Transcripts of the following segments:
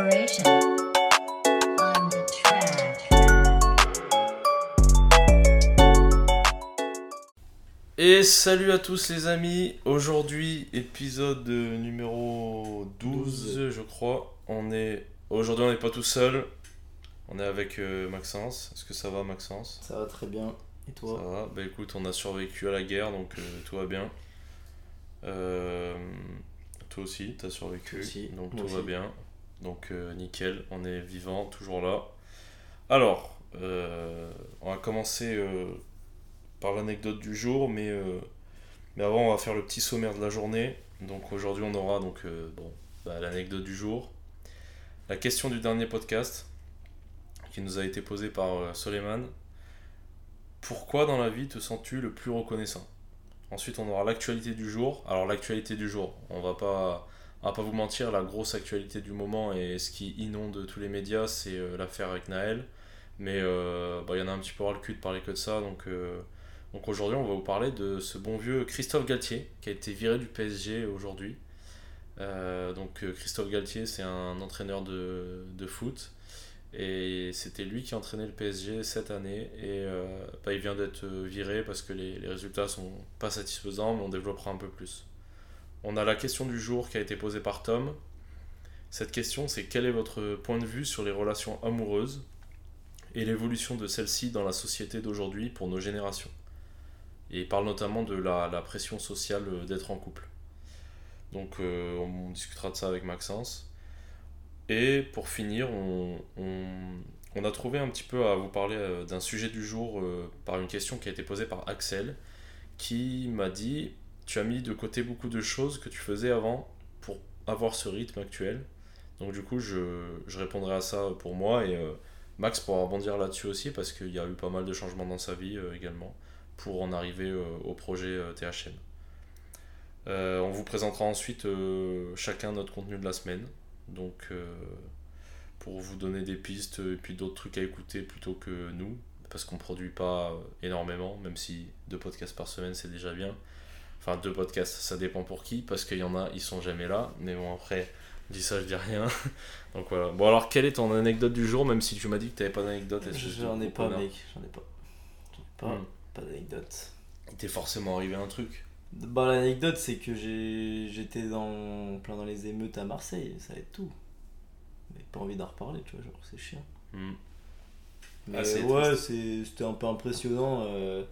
Et salut à tous les amis, aujourd'hui épisode numéro 12 je crois. On est aujourd'hui on n'est pas tout seul. On est avec euh, Maxence. Est-ce que ça va Maxence? Ça va très bien. Et Ça toi va Bah écoute, on a survécu à la guerre donc euh, tout va bien. Euh, toi aussi, t'as survécu. Aussi, donc moi tout va bien. Donc euh, nickel, on est vivant, toujours là. Alors, euh, on va commencer euh, par l'anecdote du jour, mais, mais avant on va faire le petit sommaire de la journée. Donc aujourd'hui on aura donc bah, l'anecdote du jour, la question du dernier podcast qui nous a été posée par Soleiman. Pourquoi dans la vie te sens-tu le plus reconnaissant? Ensuite on aura l'actualité du jour. Alors l'actualité du jour, on va pas va pas vous mentir, la grosse actualité du moment et ce qui inonde tous les médias, c'est euh, l'affaire avec Naël. Mais euh, bah, il y en a un petit peu ras le cul de parler que de ça. Donc, euh, donc aujourd'hui, on va vous parler de ce bon vieux Christophe Galtier qui a été viré du PSG aujourd'hui. Donc Christophe Galtier, c'est un entraîneur de, foot. Et c'était lui qui entraînait le PSG cette année. Et bah, il vient d'être viré parce que les, les résultats sont pas satisfaisants, mais on développera un peu plus. On a la question du jour qui a été posée par Tom. Cette question, c'est quel est votre point de vue sur les relations amoureuses et l'évolution de celles-ci dans la société d'aujourd'hui pour nos générations? Et il parle notamment de la, pression sociale euh, d'être en couple. Donc euh, on discutera de ça avec Maxence. Et pour finir, on, a trouvé un petit peu à vous parler euh, d'un sujet du jour par une question qui a été posée par Axel, qui m'a dit Tu as mis de côté beaucoup de choses que tu faisais avant pour avoir ce rythme actuel. Donc du coup, je, répondrai à ça pour moi et euh, Max pourra rebondir là-dessus aussi parce qu'il y a eu pas mal de changements dans sa vie euh, également pour en arriver euh, au projet THM. On vous présentera ensuite chacun notre contenu de la semaine. Donc pour vous donner des pistes et puis d'autres trucs à écouter plutôt que nous, parce qu'on produit pas énormément, même si deux podcasts par semaine c'est déjà bien. Enfin deux podcasts, ça dépend pour qui, parce qu'il y en a, ils sont jamais là, mais bon après, je dis ça, je dis rien. Donc voilà. Bon alors quelle est ton anecdote du jour, même si tu m'as dit que t'avais pas d'anecdote J'en ai pas, mec. J'en ai pas. J'en ai pas. Hmm. Pas d'anecdote. Il t'est forcément arrivé un truc. Bah, l'anecdote, c'est que j'étais dans plein dans les émeutes à Marseille. Ça va être tout. Mais pas envie d'en reparler, tu vois. Genre, c'est chiant. Hmm. Mais Ah, ouais, c'était un peu impressionnant. euh,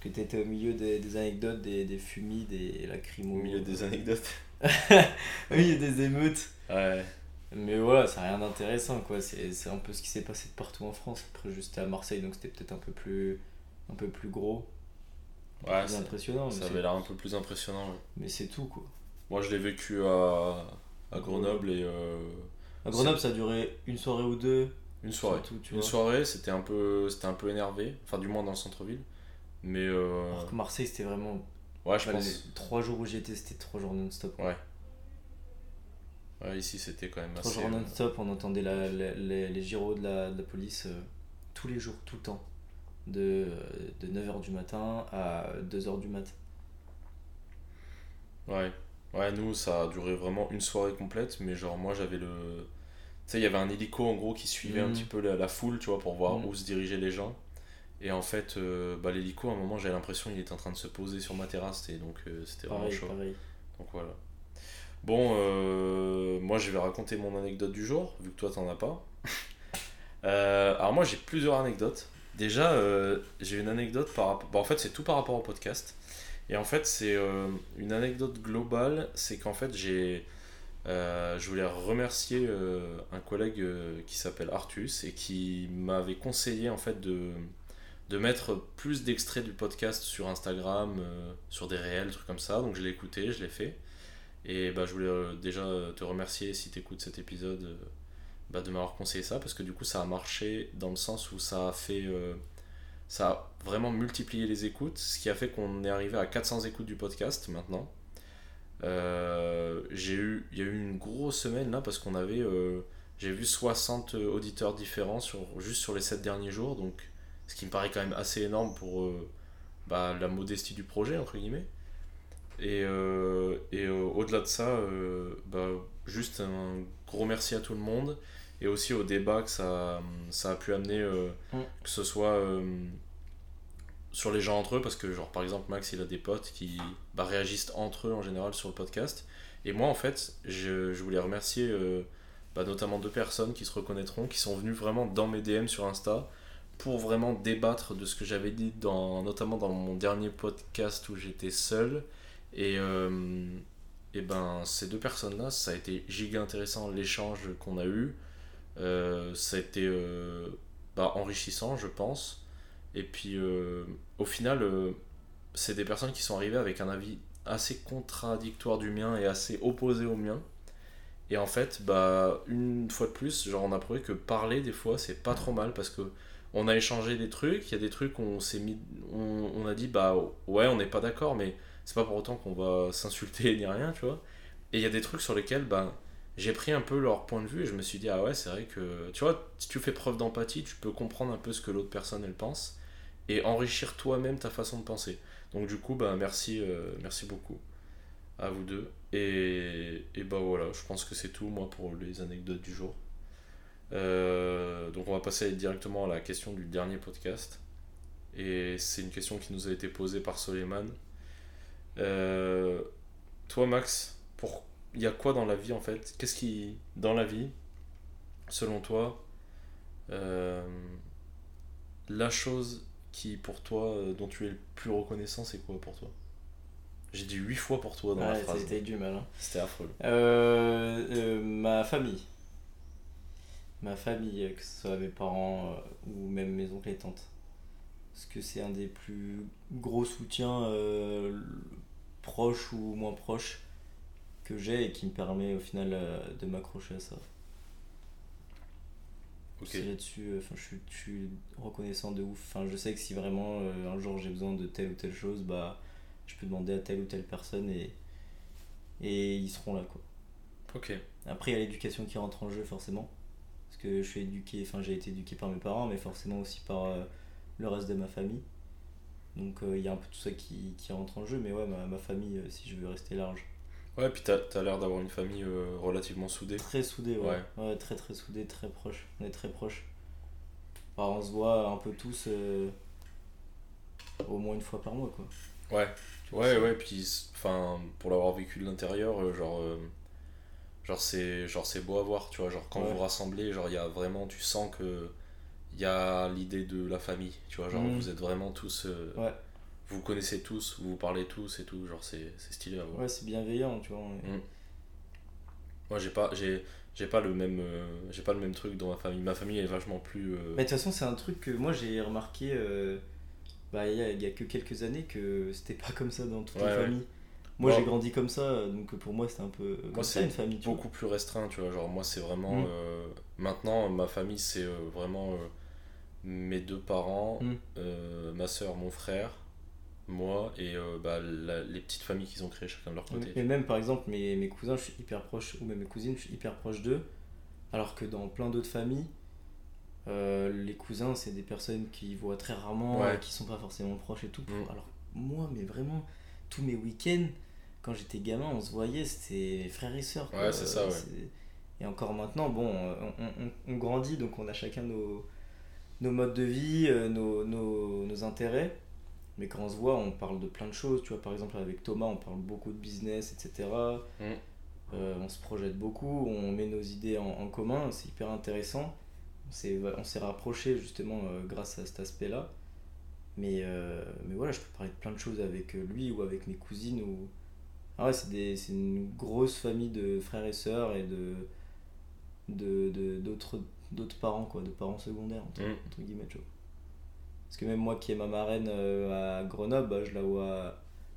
que t'étais au milieu des, des anecdotes, des, des fumis, des lacrymos. Au milieu des anecdotes. au milieu des émeutes. Ouais. Mais voilà, ça n'a rien d'intéressant quoi. C'est un peu ce qui s'est passé de partout en France. Après, j'étais à Marseille donc c'était peut-être un peu plus un peu plus gros. un Ouais, plus impressionnant. Ça avait l'air un peu plus impressionnant. ouais. Mais c'est tout quoi. Moi je l'ai vécu à, à Grenoble et euh, À Grenoble, ça a duré une soirée ou deux. une soirée. Tu Une vois. soirée, c'était un peu un peu énervé, enfin du moins dans le centre-ville. Mais euh, Alors que Marseille, c'était vraiment. ouais, je Enfin, pense. les trois jours où j'étais, c'était trois jours non-stop. Ouais. Ouais, ici c'était quand même Trois assez. jours euh, non-stop, on entendait la, la- les, les gyros de la, de la police euh, tous les jours, tout le temps. De, de 9h du matin à 2h du mat. Ouais. Ouais, nous ça a duré vraiment une soirée complète, mais genre moi j'avais le. Tu sais, il y avait un hélico en gros qui suivait un Mhm. petit peu la, la foule, tu vois, pour voir Mhm. où se dirigeaient les gens. Et en fait, euh, bah, l'hélico, à un moment, j'avais l'impression qu'il était en train de se poser sur ma terrasse, et donc euh, c'était vraiment Pareil, chaud. pareil. Donc voilà. Bon, euh, moi je vais raconter mon anecdote du jour, vu que toi t'en as pas. Alors moi j'ai plusieurs anecdotes. Déjà, j'ai une anecdote par rapport... en fait c'est tout par rapport au podcast. Et en fait c'est une anecdote globale, c'est qu'en fait j'ai... je voulais remercier un collègue qui s'appelle Artus et qui m'avait conseillé en fait de, de mettre plus d'extraits du podcast sur Instagram, euh, sur des réels, trucs comme ça. Donc je l'ai écouté, je l'ai fait. Et bah, je voulais euh, déjà te remercier si tu écoutes cet épisode euh, bah, de m'avoir conseillé ça parce que du coup ça a marché dans le sens où ça a fait ça a vraiment multiplié les écoutes ce qui a fait qu'on est arrivé à 400 écoutes du podcast maintenant j'ai il y a eu une grosse semaine là parce qu'on avait j'ai vu 60 auditeurs différents sur juste sur les 7 derniers jours donc ce qui me paraît quand même assez énorme pour euh, bah, la modestie du projet entre guillemets et, euh, et euh, au-delà de ça, bah, juste un gros merci à tout le monde et aussi au débat que ça, ça a pu amener, Mm. que ce soit sur les gens entre eux, parce que, genre, par exemple, Max, il a des potes qui bah, réagissent entre eux en général sur le podcast. Et moi, en fait, je, je voulais remercier bah, notamment deux personnes qui se reconnaîtront, qui sont venues vraiment dans mes DM sur Insta pour vraiment débattre de ce que j'avais dit, dans, notamment dans mon dernier podcast où j'étais seul. Et, euh, et ben, ces deux personnes-là, ça a été giga intéressant l'échange qu'on a eu. Euh, ça a été euh, bah, enrichissant, je pense. Et puis, au final, c'est des personnes qui sont arrivées avec un avis assez contradictoire du mien et assez opposé au mien. Et en fait, bah, une fois de plus, genre, on a prouvé que parler, des fois, c'est pas trop mal parce que on a échangé des trucs, il y a des trucs où on s'est mis, on, a dit, bah ouais, on n'est pas d'accord, mais c'est pas pour autant qu'on va s'insulter ni rien, tu vois. Et il y a des trucs sur lesquels, bah, j'ai pris un peu leur point de vue et je me suis dit, ah ouais, c'est vrai que, tu vois, si tu fais preuve d'empathie, tu peux comprendre un peu ce que l'autre personne, elle pense et enrichir toi-même ta façon de penser. Donc du coup, bah, merci, euh, merci beaucoup à vous deux. Et, et bah voilà, je pense que c'est tout, moi, pour les anecdotes du jour. Euh, donc on va passer directement à la question du dernier podcast. Et c'est une question qui nous a été posée par Soleiman. Euh, toi, Max, pour... il y a quoi dans la vie en fait? Qu'est-ce qui, dans la vie, selon toi, euh, la chose qui pour toi, dont tu es le plus reconnaissant, c'est quoi pour toi? J'ai dit huit fois pour toi dans la Ouais, phrase. c'était du mal. hein. C'était affreux. Euh, euh, ma famille. Ma famille, que ce soit mes parents euh, ou même mes oncles et tantes. Parce que c'est un des plus gros soutiens euh, proches ou moins proches que j'ai et qui me permet au final euh, de m'accrocher à ça. Ok. C'est là-dessus, enfin, je, suis, je suis reconnaissant de ouf. Enfin, je sais que si vraiment un jour j'ai besoin de telle ou telle chose, bah, je peux demander à telle ou telle personne et, et ils seront là. Quoi. Ok. Après, il y a l'éducation qui rentre en jeu forcément. Parce que je suis éduqué, enfin j'ai été éduqué par mes parents, mais forcément aussi par euh, le reste de ma famille. Donc euh, il y a un peu tout ça qui, qui rentre en jeu, mais ouais, ma, ma famille, euh, si je veux rester large. Ouais, puis t'as as, l'air d'avoir une famille relativement soudée. Très soudé, ouais. ouais. très très soudé, très proche. On est très proches. Enfin, on se voit un peu tous au moins une fois par mois, quoi. Ouais. Ouais, ouais, puis enfin, pour l'avoir vécu de l'intérieur, euh, genre, euh, genre c'est genre c'est beau à voir, tu vois, genre quand Ouais. vous vous rassemblez, genre il y a vraiment, tu sens que il y a l'idée de la famille, tu vois, genre Mhm. vous êtes vraiment tous, euh, Ouais. vous connaissez tous, vous parlez tous et tout, genre c'est c'est stylé à voir. Ouais, c'est bienveillant, tu vois. Mm. Moi j'ai pas j'ai j'ai pas le même euh, j'ai pas le même truc dans ma famille. Ma famille est vachement plus euh, Mais de toute façon, c'est un truc que moi j'ai remarqué euh, bah, il y, a, il y a que quelques années que c'était pas comme ça dans toutes Ouais, les ouais. familles. Moi j'ai grandi comme ça, donc pour moi c'était un peu comme Moi, ça une famille. Tu vois. beaucoup plus restreint, tu vois. Genre, moi, c'est vraiment. Mm. euh, maintenant, ma famille, c'est euh, vraiment euh, mes deux parents, Mm. euh, ma soeur, mon frère, moi et euh, bah, la- les petites familles qu'ils ont créées chacun de leur côté. Mais même par exemple mes, mes cousins, je suis hyper proche, ou même mes cousines, je suis hyper proche d'eux. Alors que dans plein d'autres familles, euh, les cousins, c'est des personnes qui voient très rarement, Ouais. et qui sont pas forcément proches et tout. Mm. Alors moi, mais vraiment, tous mes week-ends, quand j'étais gamin, on se voyait, c'était frères et sœurs. Ouais, c'est ça, ouais. Et encore maintenant, bon, on, on- on grandit, donc on a chacun nos, nos modes de vie, euh, nos, nos, nos intérêts. Mais quand on se voit, on parle de plein de choses. Tu vois, par exemple, avec Thomas, on parle beaucoup de business, etc. Mm. Euh, on se projette beaucoup, on met nos idées en, en commun, c'est hyper intéressant. On s'est, rapproché justement euh, grâce à cet aspect-là. Mais, euh, mais voilà, je peux parler de plein de choses avec lui ou avec mes cousines. Ou... Ah ouais, c'est, une grosse famille de frères et sœurs et de, de, de- d'autres, d'autres parents, quoi, de parents secondaires, entre, Mm. entre guillemets. tu vois. Parce que même moi qui ai ma marraine euh, à Grenoble, bah, je la vois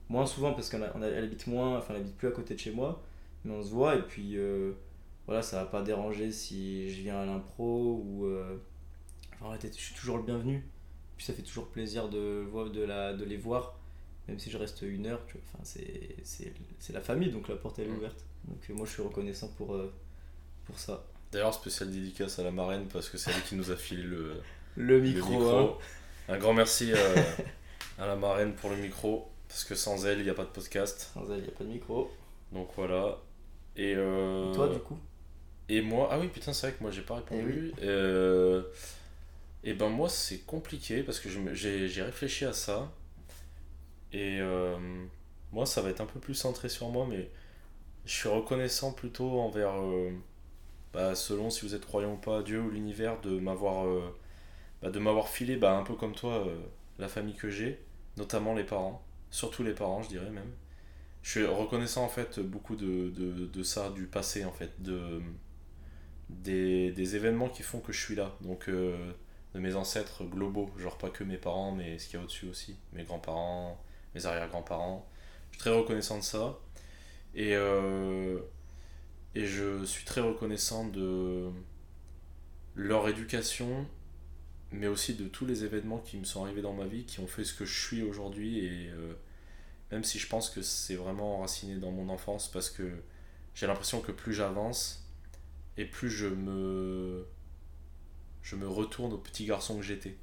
moins souvent parce qu'elle habite moins, enfin elle habite plus à côté de chez moi, mais on se voit et puis euh, voilà, ça va pas déranger si je viens à l'impro ou. euh, Enfin, je suis toujours le bienvenu. Puis ça fait toujours plaisir de, de, la, de les voir, même si je reste une heure. Tu vois. Enfin, c'est, c'est, c'est la famille, donc la porte elle est Mm. ouverte. Donc euh, moi je suis reconnaissant pour, euh, pour ça. D'ailleurs, spécial dédicace à la marraine parce que c'est elle qui nous a filé le, Le le micro, hein. Un grand merci euh, à la marraine pour le micro parce que sans elle, il n'y a pas de podcast. Sans elle, il n'y a pas de micro. Donc voilà. Et, euh, Toi, du coup? et moi, ah oui, putain, c'est vrai que moi j'ai pas répondu. Eh Euh, et ben moi c'est compliqué parce que j'ai réfléchi à ça. Et euh, moi ça va être un peu plus centré sur moi, mais je suis reconnaissant plutôt envers, euh, bah, selon si vous êtes croyant ou pas, Dieu ou l'univers, de m'avoir euh, bah, filé, bah, un peu comme toi, la famille que j'ai, notamment les parents, surtout les parents je dirais même. Je suis reconnaissant en fait beaucoup de, de, de ça, du passé en fait, de, des, des événements qui font que je suis là. Donc de mes ancêtres globaux, genre pas que mes parents, mais ce qu'il y a au-dessus aussi, mes grands-parents, mes arrière-grands-parents. Je suis très reconnaissant de ça. Et, euh, et je suis très reconnaissant de leur éducation, mais aussi de tous les événements qui me sont arrivés dans ma vie, qui ont fait ce que je suis aujourd'hui. Et euh, même si je pense que c'est vraiment enraciné dans mon enfance, parce que j'ai l'impression que plus j'avance, et plus je me je me retourne au petit garçon que j'étais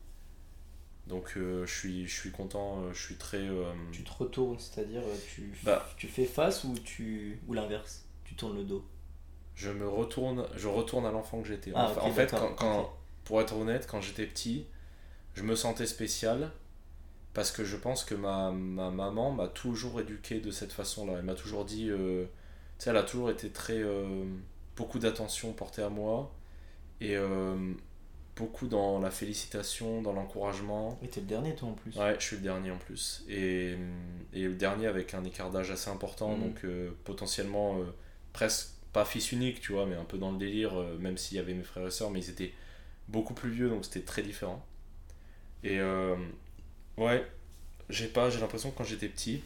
donc euh, je suis je suis content euh, je suis très euh, Tu te retournes, c'est-à-dire tu, Bah. tu fais face ou tu ou l'inverse Tu tournes le dos? Je me retourne je retourne à l'enfant que j'étais. Ah, en, fait quand, pour être honnête quand j'étais petit je me sentais spécial parce que je pense que ma, ma maman m'a toujours éduqué de cette façon là elle m'a toujours dit euh, tu sais elle a toujours été très beaucoup d'attention portée à moi. Et beaucoup dans la félicitation dans l'encouragement Et t'es le dernier, toi, en plus. Ouais, je suis le dernier en plus. Et, et le dernier avec un écart d'âge assez important, Mhm. donc euh, potentiellement euh, presque pas fils unique, tu vois, mais un peu dans le délire, euh, même s'il y avait mes frères et sœurs, mais ils étaient beaucoup plus vieux, donc c'était très différent. Et ouais, j'ai pas, j'ai l'impression que quand j'étais petit,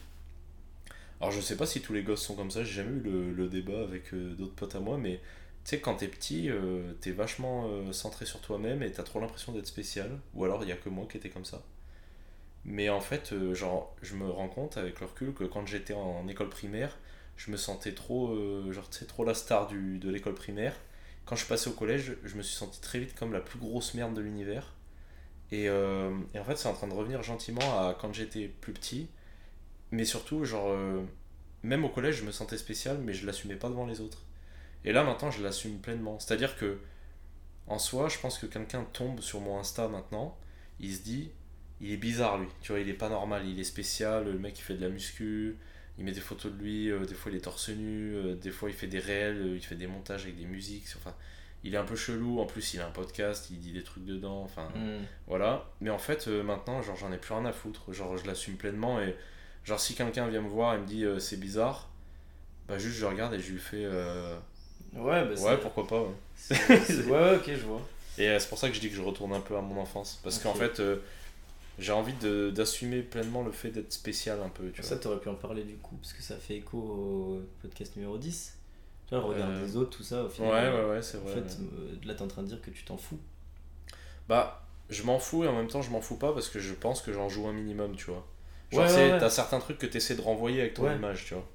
alors je sais pas si tous les gosses sont comme ça, j'ai jamais eu le, le débat avec d'autres potes à moi, mais sais, quand t'es petit, euh, t'es vachement euh, centré sur toi-même et t'as trop l'impression d'être spécial, ou alors il y a que moi qui étais comme ça. Mais en fait, euh, genre, je me rends compte avec le recul que quand j'étais en, école primaire, je me sentais trop, genre, tu trop la star du, de l'école primaire. Quand je passé au collège, je me suis senti très vite comme la plus grosse merde de l'univers. Et, et en fait, c'est en train de revenir gentiment à quand j'étais plus petit. Mais surtout, genre, même au collège, je me sentais spécial, mais je l'assumais pas devant les autres. Et là, maintenant, je l'assume pleinement. C'est-à-dire que, en soi, je pense que quelqu'un tombe sur mon Insta maintenant, il se dit, il est bizarre lui, tu vois, il est pas normal, il est spécial, le mec il fait de la muscu, il met des photos de lui, euh, des fois il est torse nu, euh, des fois il fait des réels, euh, il fait des montages avec des musiques, enfin, il est un peu chelou, en plus il a un podcast, il dit des trucs dedans, enfin, Hmm. voilà. Mais en fait, maintenant, genre, j'en ai plus rien à foutre, genre, je l'assume pleinement et, genre, si quelqu'un vient me voir et me dit c'est bizarre, bah juste je regarde et je lui fais Ouais, bah, ouais, pourquoi pas, ouais. c'est- c'est- ouais, ouais, ok, je vois. Et euh, c'est pour ça que je dis que je retourne un peu à mon enfance. Parce qu'en Ok. fait, euh, j'ai envie de- d'assumer pleinement le fait d'être spécial un peu. Tu Ça, vois. t'aurais pu en parler du coup, parce que ça fait écho au podcast numéro 10. Tu vois, le regard Euh, des autres, tout ça, au Ouais, final. ouais, ouais, c'est En vrai. fait, ouais. euh, là, t'es en train de dire que tu t'en fous. Bah, je m'en fous et en même temps, je m'en fous pas parce que je pense que j'en joue un minimum, tu vois. Genre, Ouais, tu ouais, ouais. t'as certains trucs que t'essaies de renvoyer avec ton Ouais. image, tu vois.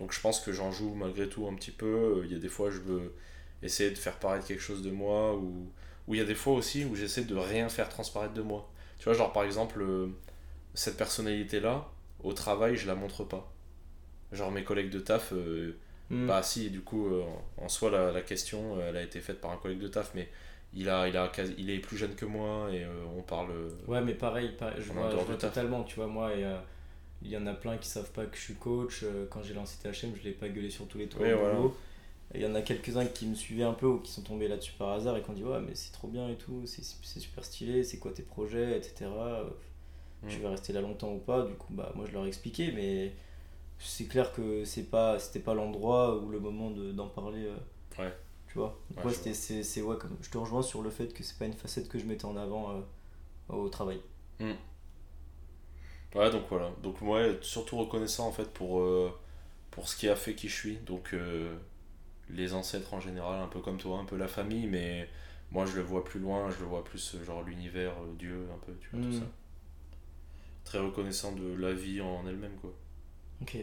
Donc, je pense que j'en joue malgré tout un petit peu. Il y a des fois, je veux essayer de faire paraître quelque chose de moi ou ou il y a des fois aussi où j'essaie de rien faire transparaître de moi. Tu vois, genre par exemple, euh, cette personnalité-là, au travail, je la montre pas. Genre mes collègues de taf, euh, Hmm. bah si, du coup, euh, en soi, la, la question, euh, elle a été faite par un collègue de taf, mais il, a, il, a, il est plus jeune que moi et euh, on parle... euh, Ouais, mais pareil, pareil, je vois, je vois totalement, tu vois, moi, et, euh, il y en a plein qui savent pas que je suis coach. euh, Quand j'ai lancé THM, je l'ai pas gueulé sur tous les toits Oui, voilà. Il y en a quelques-uns qui me suivaient un peu ou qui sont tombés là-dessus par hasard et qui ont dit Ouais, mais c'est trop bien et tout, c'est super stylé, c'est quoi tes projets, etc. Euh, Tu Mm. vas rester là longtemps ou pas? Du coup, bah, moi je leur ai expliqué, mais c'est clair que c'est pas c'était pas l'endroit ou le moment de- d'en parler. euh, Ouais. Tu vois Donc, Ouais, ouais, je c'était- c'est ouais, comme, je te rejoins sur le fait que c'est pas une facette que je mettais en avant euh, au travail. Ouais, donc voilà. Donc moi, surtout reconnaissant en fait pour, euh, pour ce qui a fait qui je suis. Donc euh, les ancêtres en général, un peu comme toi, un peu la famille, mais moi je le vois plus loin, je le vois plus euh, genre l'univers, Dieu, un peu, tu vois, tout Mm. ça. Très reconnaissant de la vie en elle-même, quoi. Ok.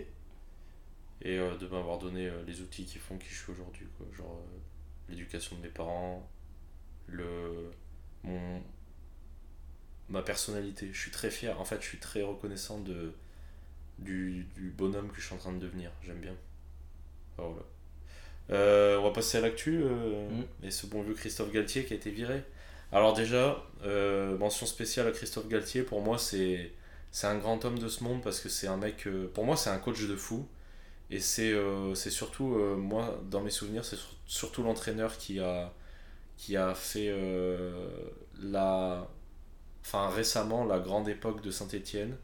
Et euh, de m'avoir donné les outils qui font qui je suis aujourd'hui, quoi. Genre l'éducation de mes parents, le mon ma personnalité. Je suis très fier. En fait, je suis très reconnaissant de du, du bonhomme que je suis en train de devenir. J'aime bien. Enfin, voilà. Euh, on va passer à l'actu euh, Mm. et ce bon vieux Christophe Galtier qui a été viré. Alors déjà, euh, mention spéciale à Christophe Galtier, pour moi c'est c'est un grand homme de ce monde parce que c'est un mec, euh, pour moi c'est un coach de fou et c'est c'est surtout, moi dans mes souvenirs, c'est sur- surtout l'entraîneur qui a, qui a fait la, enfin récemment la grande époque de Saint-Étienne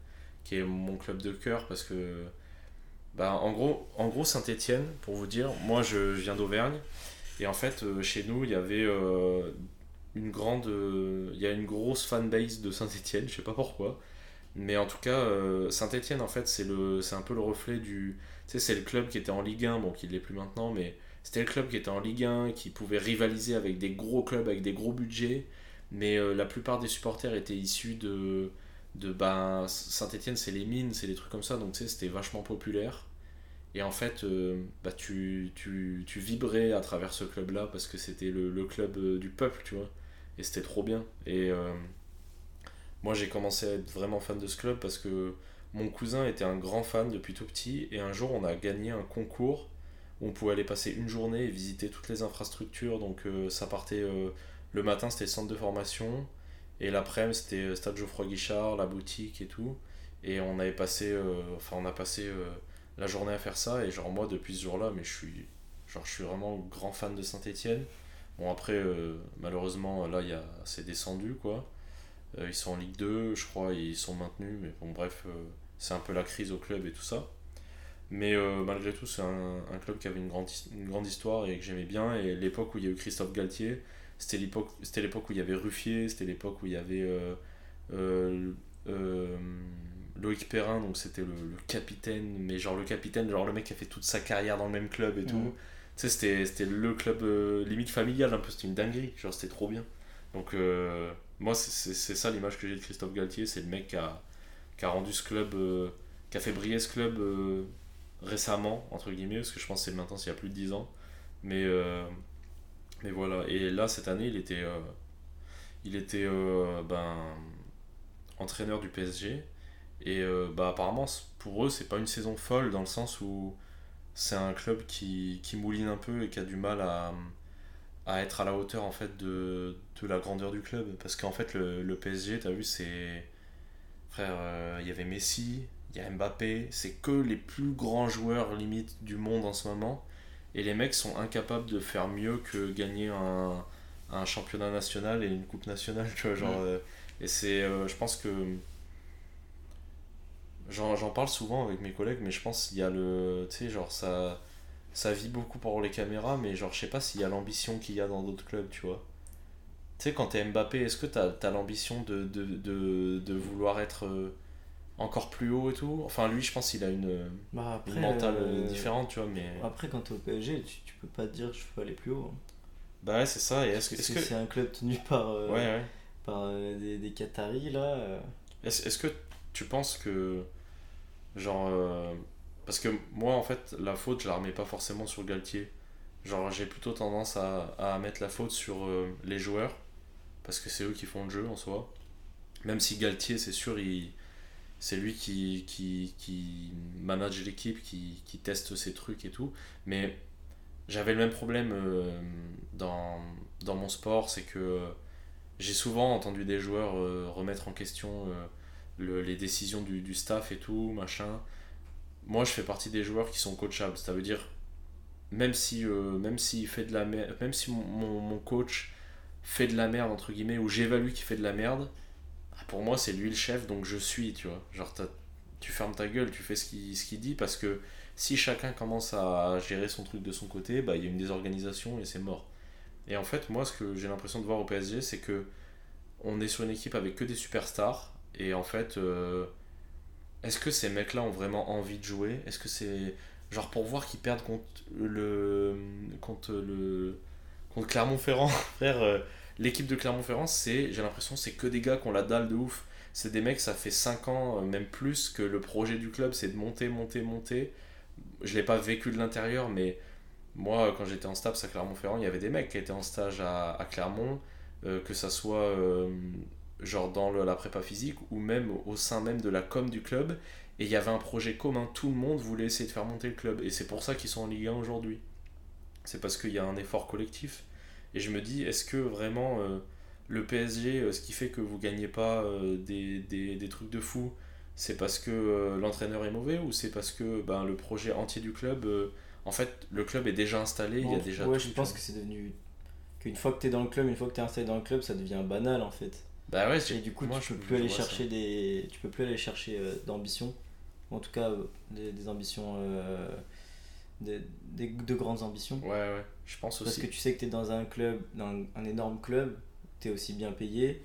qui est mon club de cœur parce que bah, en gros, en gros Saint-Étienne, pour vous dire, moi je, viens d'Auvergne et en fait euh, chez nous il y avait euh, une grande, euh, il y a une grosse fanbase de Saint-Étienne, je sais pas pourquoi, mais en tout cas Saint-Étienne en fait c'est un peu le reflet du, tu sais c'est le club qui était en Ligue 1, bon qui ne l'est plus maintenant, mais c'était le club qui était en Ligue 1, qui pouvait rivaliser avec des gros clubs avec des gros budgets, mais euh, la plupart des supporters étaient issus de de ben, Saint-Etienne c'est les mines, c'est des trucs comme ça, donc tu sais c'était vachement populaire. Et en fait, euh, bah, tu, tu, tu vibrais à travers ce club-là parce que c'était le, le club euh, du peuple, tu vois. Et c'était trop bien. Et moi j'ai commencé à être vraiment fan de ce club parce que mon cousin était un grand fan depuis tout petit et un jour on a gagné un concours où on pouvait aller passer une journée et visiter toutes les infrastructures. Donc ça partait le matin, c'était centre de formation. Et l'après-midi, c'était euh, Stade Geoffroy Guichard, la boutique et tout. Et on avait passé, euh, enfin, on a passé euh, la journée à faire ça. Et genre, moi, depuis ce jour-là, mais je suis, genre, je suis vraiment grand fan de Saint-Etienne. Bon, après, malheureusement, là, y a, c'est descendu, quoi. Ils sont en Ligue 2, je crois, ils sont maintenus. Mais bon, bref, c'est un peu la crise au club et tout ça. Mais malgré tout, c'est un, un club qui avait une grande, une grande histoire et que j'aimais bien. Et l'époque où il y a eu Christophe Galtier, c'était l'époque, c'était l'époque où il y avait Ruffier, c'était l'époque où il y avait euh, euh, euh, Loïc Perrin, donc c'était le, le capitaine, mais genre le capitaine, genre le mec qui a fait toute sa carrière dans le même club et tout. Tu sais, c'était, c'était le club euh, limite familial, un peu, c'était une dinguerie, genre c'était trop bien. Donc euh, moi, c'est, ça l'image que j'ai de Christophe Galtier, c'est le mec qui a, qui a rendu ce club, euh, qui a fait briller ce club récemment, entre guillemets, parce que je pense que c'est maintenant, c'est il y a plus de 10 ans. Mais, mais voilà, et là, cette année, il était, euh, il était euh, ben, entraîneur du PSG. Et bah, apparemment, pour eux, c'est pas une saison folle dans le sens où c'est un club qui, qui mouline un peu et qui a du mal à, à être à la hauteur en fait de, de la grandeur du club. Parce qu'en fait, le, le PSG, t'as vu, c'est. Frère, il y avait Messi, il y a Mbappé, c'est que les plus grands joueurs limite du monde en ce moment. Et les mecs sont incapables de faire mieux que gagner un, un championnat national et une coupe nationale, tu vois. Genre, euh, et c'est. euh, je pense que. J'en j'en parle souvent avec mes collègues, mais je pense qu'il y a le. Tu sais, genre, ça. Ça vit beaucoup pour les caméras, mais genre, je sais pas s'il y a l'ambition qu'il y a dans d'autres clubs, tu vois. Tu sais, quand t'es Mbappé, est-ce que t'as as, l'ambition de, de, de, de vouloir être euh, encore plus haut et tout Enfin, lui, je pense qu'il a une, Bah, après, une mentale euh, différente, tu vois, mais. Après, quand t'es au PSG, tu, tu peux pas te dire je peux aller plus haut. hein. Bah ouais, c'est ça. Et est-ce que. C'est un club tenu par, euh, Ouais, ouais. par euh, des, des Qataris là. Est-ce est-ce que tu penses que. Genre. parce que moi, en fait, la faute, je la remets pas forcément sur Galtier. Genre, j'ai plutôt tendance à, à mettre la faute sur les joueurs. Parce que c'est eux qui font le jeu en soi. Même si Galtier, c'est sûr, il. C'est lui qui, qui, qui manage l'équipe, qui, qui teste ses trucs et tout. Mais j'avais le même problème euh, dans, dans mon sport, c'est que j'ai souvent entendu des joueurs euh, remettre en question euh, le- les décisions du, du staff et tout, machin. Moi, je fais partie des joueurs qui sont coachables. Ça veut dire, même si, fait de la même si mon, mon, mon coach fait de la merde, entre guillemets, ou j'évalue qu'il fait de la merde, pour moi, c'est lui le chef, donc je suis, tu vois. Genre, tu fermes ta gueule, tu fais ce qu'il ce qu'il dit, parce que si chacun commence à gérer son truc de son côté, bah, il y a une désorganisation et c'est mort. Et en fait, moi, ce que j'ai l'impression de voir au PSG, c'est que on est sur une équipe avec que des superstars. Et en fait, euh, est-ce que ces mecs-là ont vraiment envie de jouer? Est-ce que c'est. Genre pour voir qu'ils perdent contre le. contre le. contre Clermont-Ferrand, frère. euh, L'équipe de Clermont-Ferrand, c'est, j'ai l'impression, c'est que des gars qui ont la dalle de ouf. C'est des mecs, ça fait 5 ans, euh, même plus, que le projet du club, c'est de monter, monter, monter. Je l'ai pas vécu de l'intérieur, mais moi, quand j'étais en stage à Clermont-Ferrand, il y avait des mecs qui étaient en stage à, Clermont, euh, que ça soit euh, genre dans la prépa physique ou même au sein même de la com du club. Et il y avait un projet commun, tout le monde voulait essayer de faire monter le club. Et c'est pour ça qu'ils sont en Ligue 1 aujourd'hui. c'est parce qu'il y a un effort collectif. Et je me dis, est-ce que vraiment euh, le PSG, euh, ce qui fait que vous gagnez pas euh, des, des, des trucs de fou, c'est parce que euh, l'entraîneur est mauvais ou c'est parce que ben, le projet entier du club, en fait, le club est déjà installé, il y a Bon, déjà ouais, je tu pense que c'est devenu. Qu'une fois que t'es dans le club, une fois que t'es installé dans le club, ça devient banal en fait. Bah ouais, Et du coup, moi, tu peux plus aller ça. chercher des. Tu peux plus aller chercher euh, d'ambition. En tout cas, euh, des, des ambitions. euh, des, des- de grandes ambitions. Ouais, ouais, je pense Parce que tu sais que tu es dans un club, dans un, un énorme club, tu es aussi bien payé,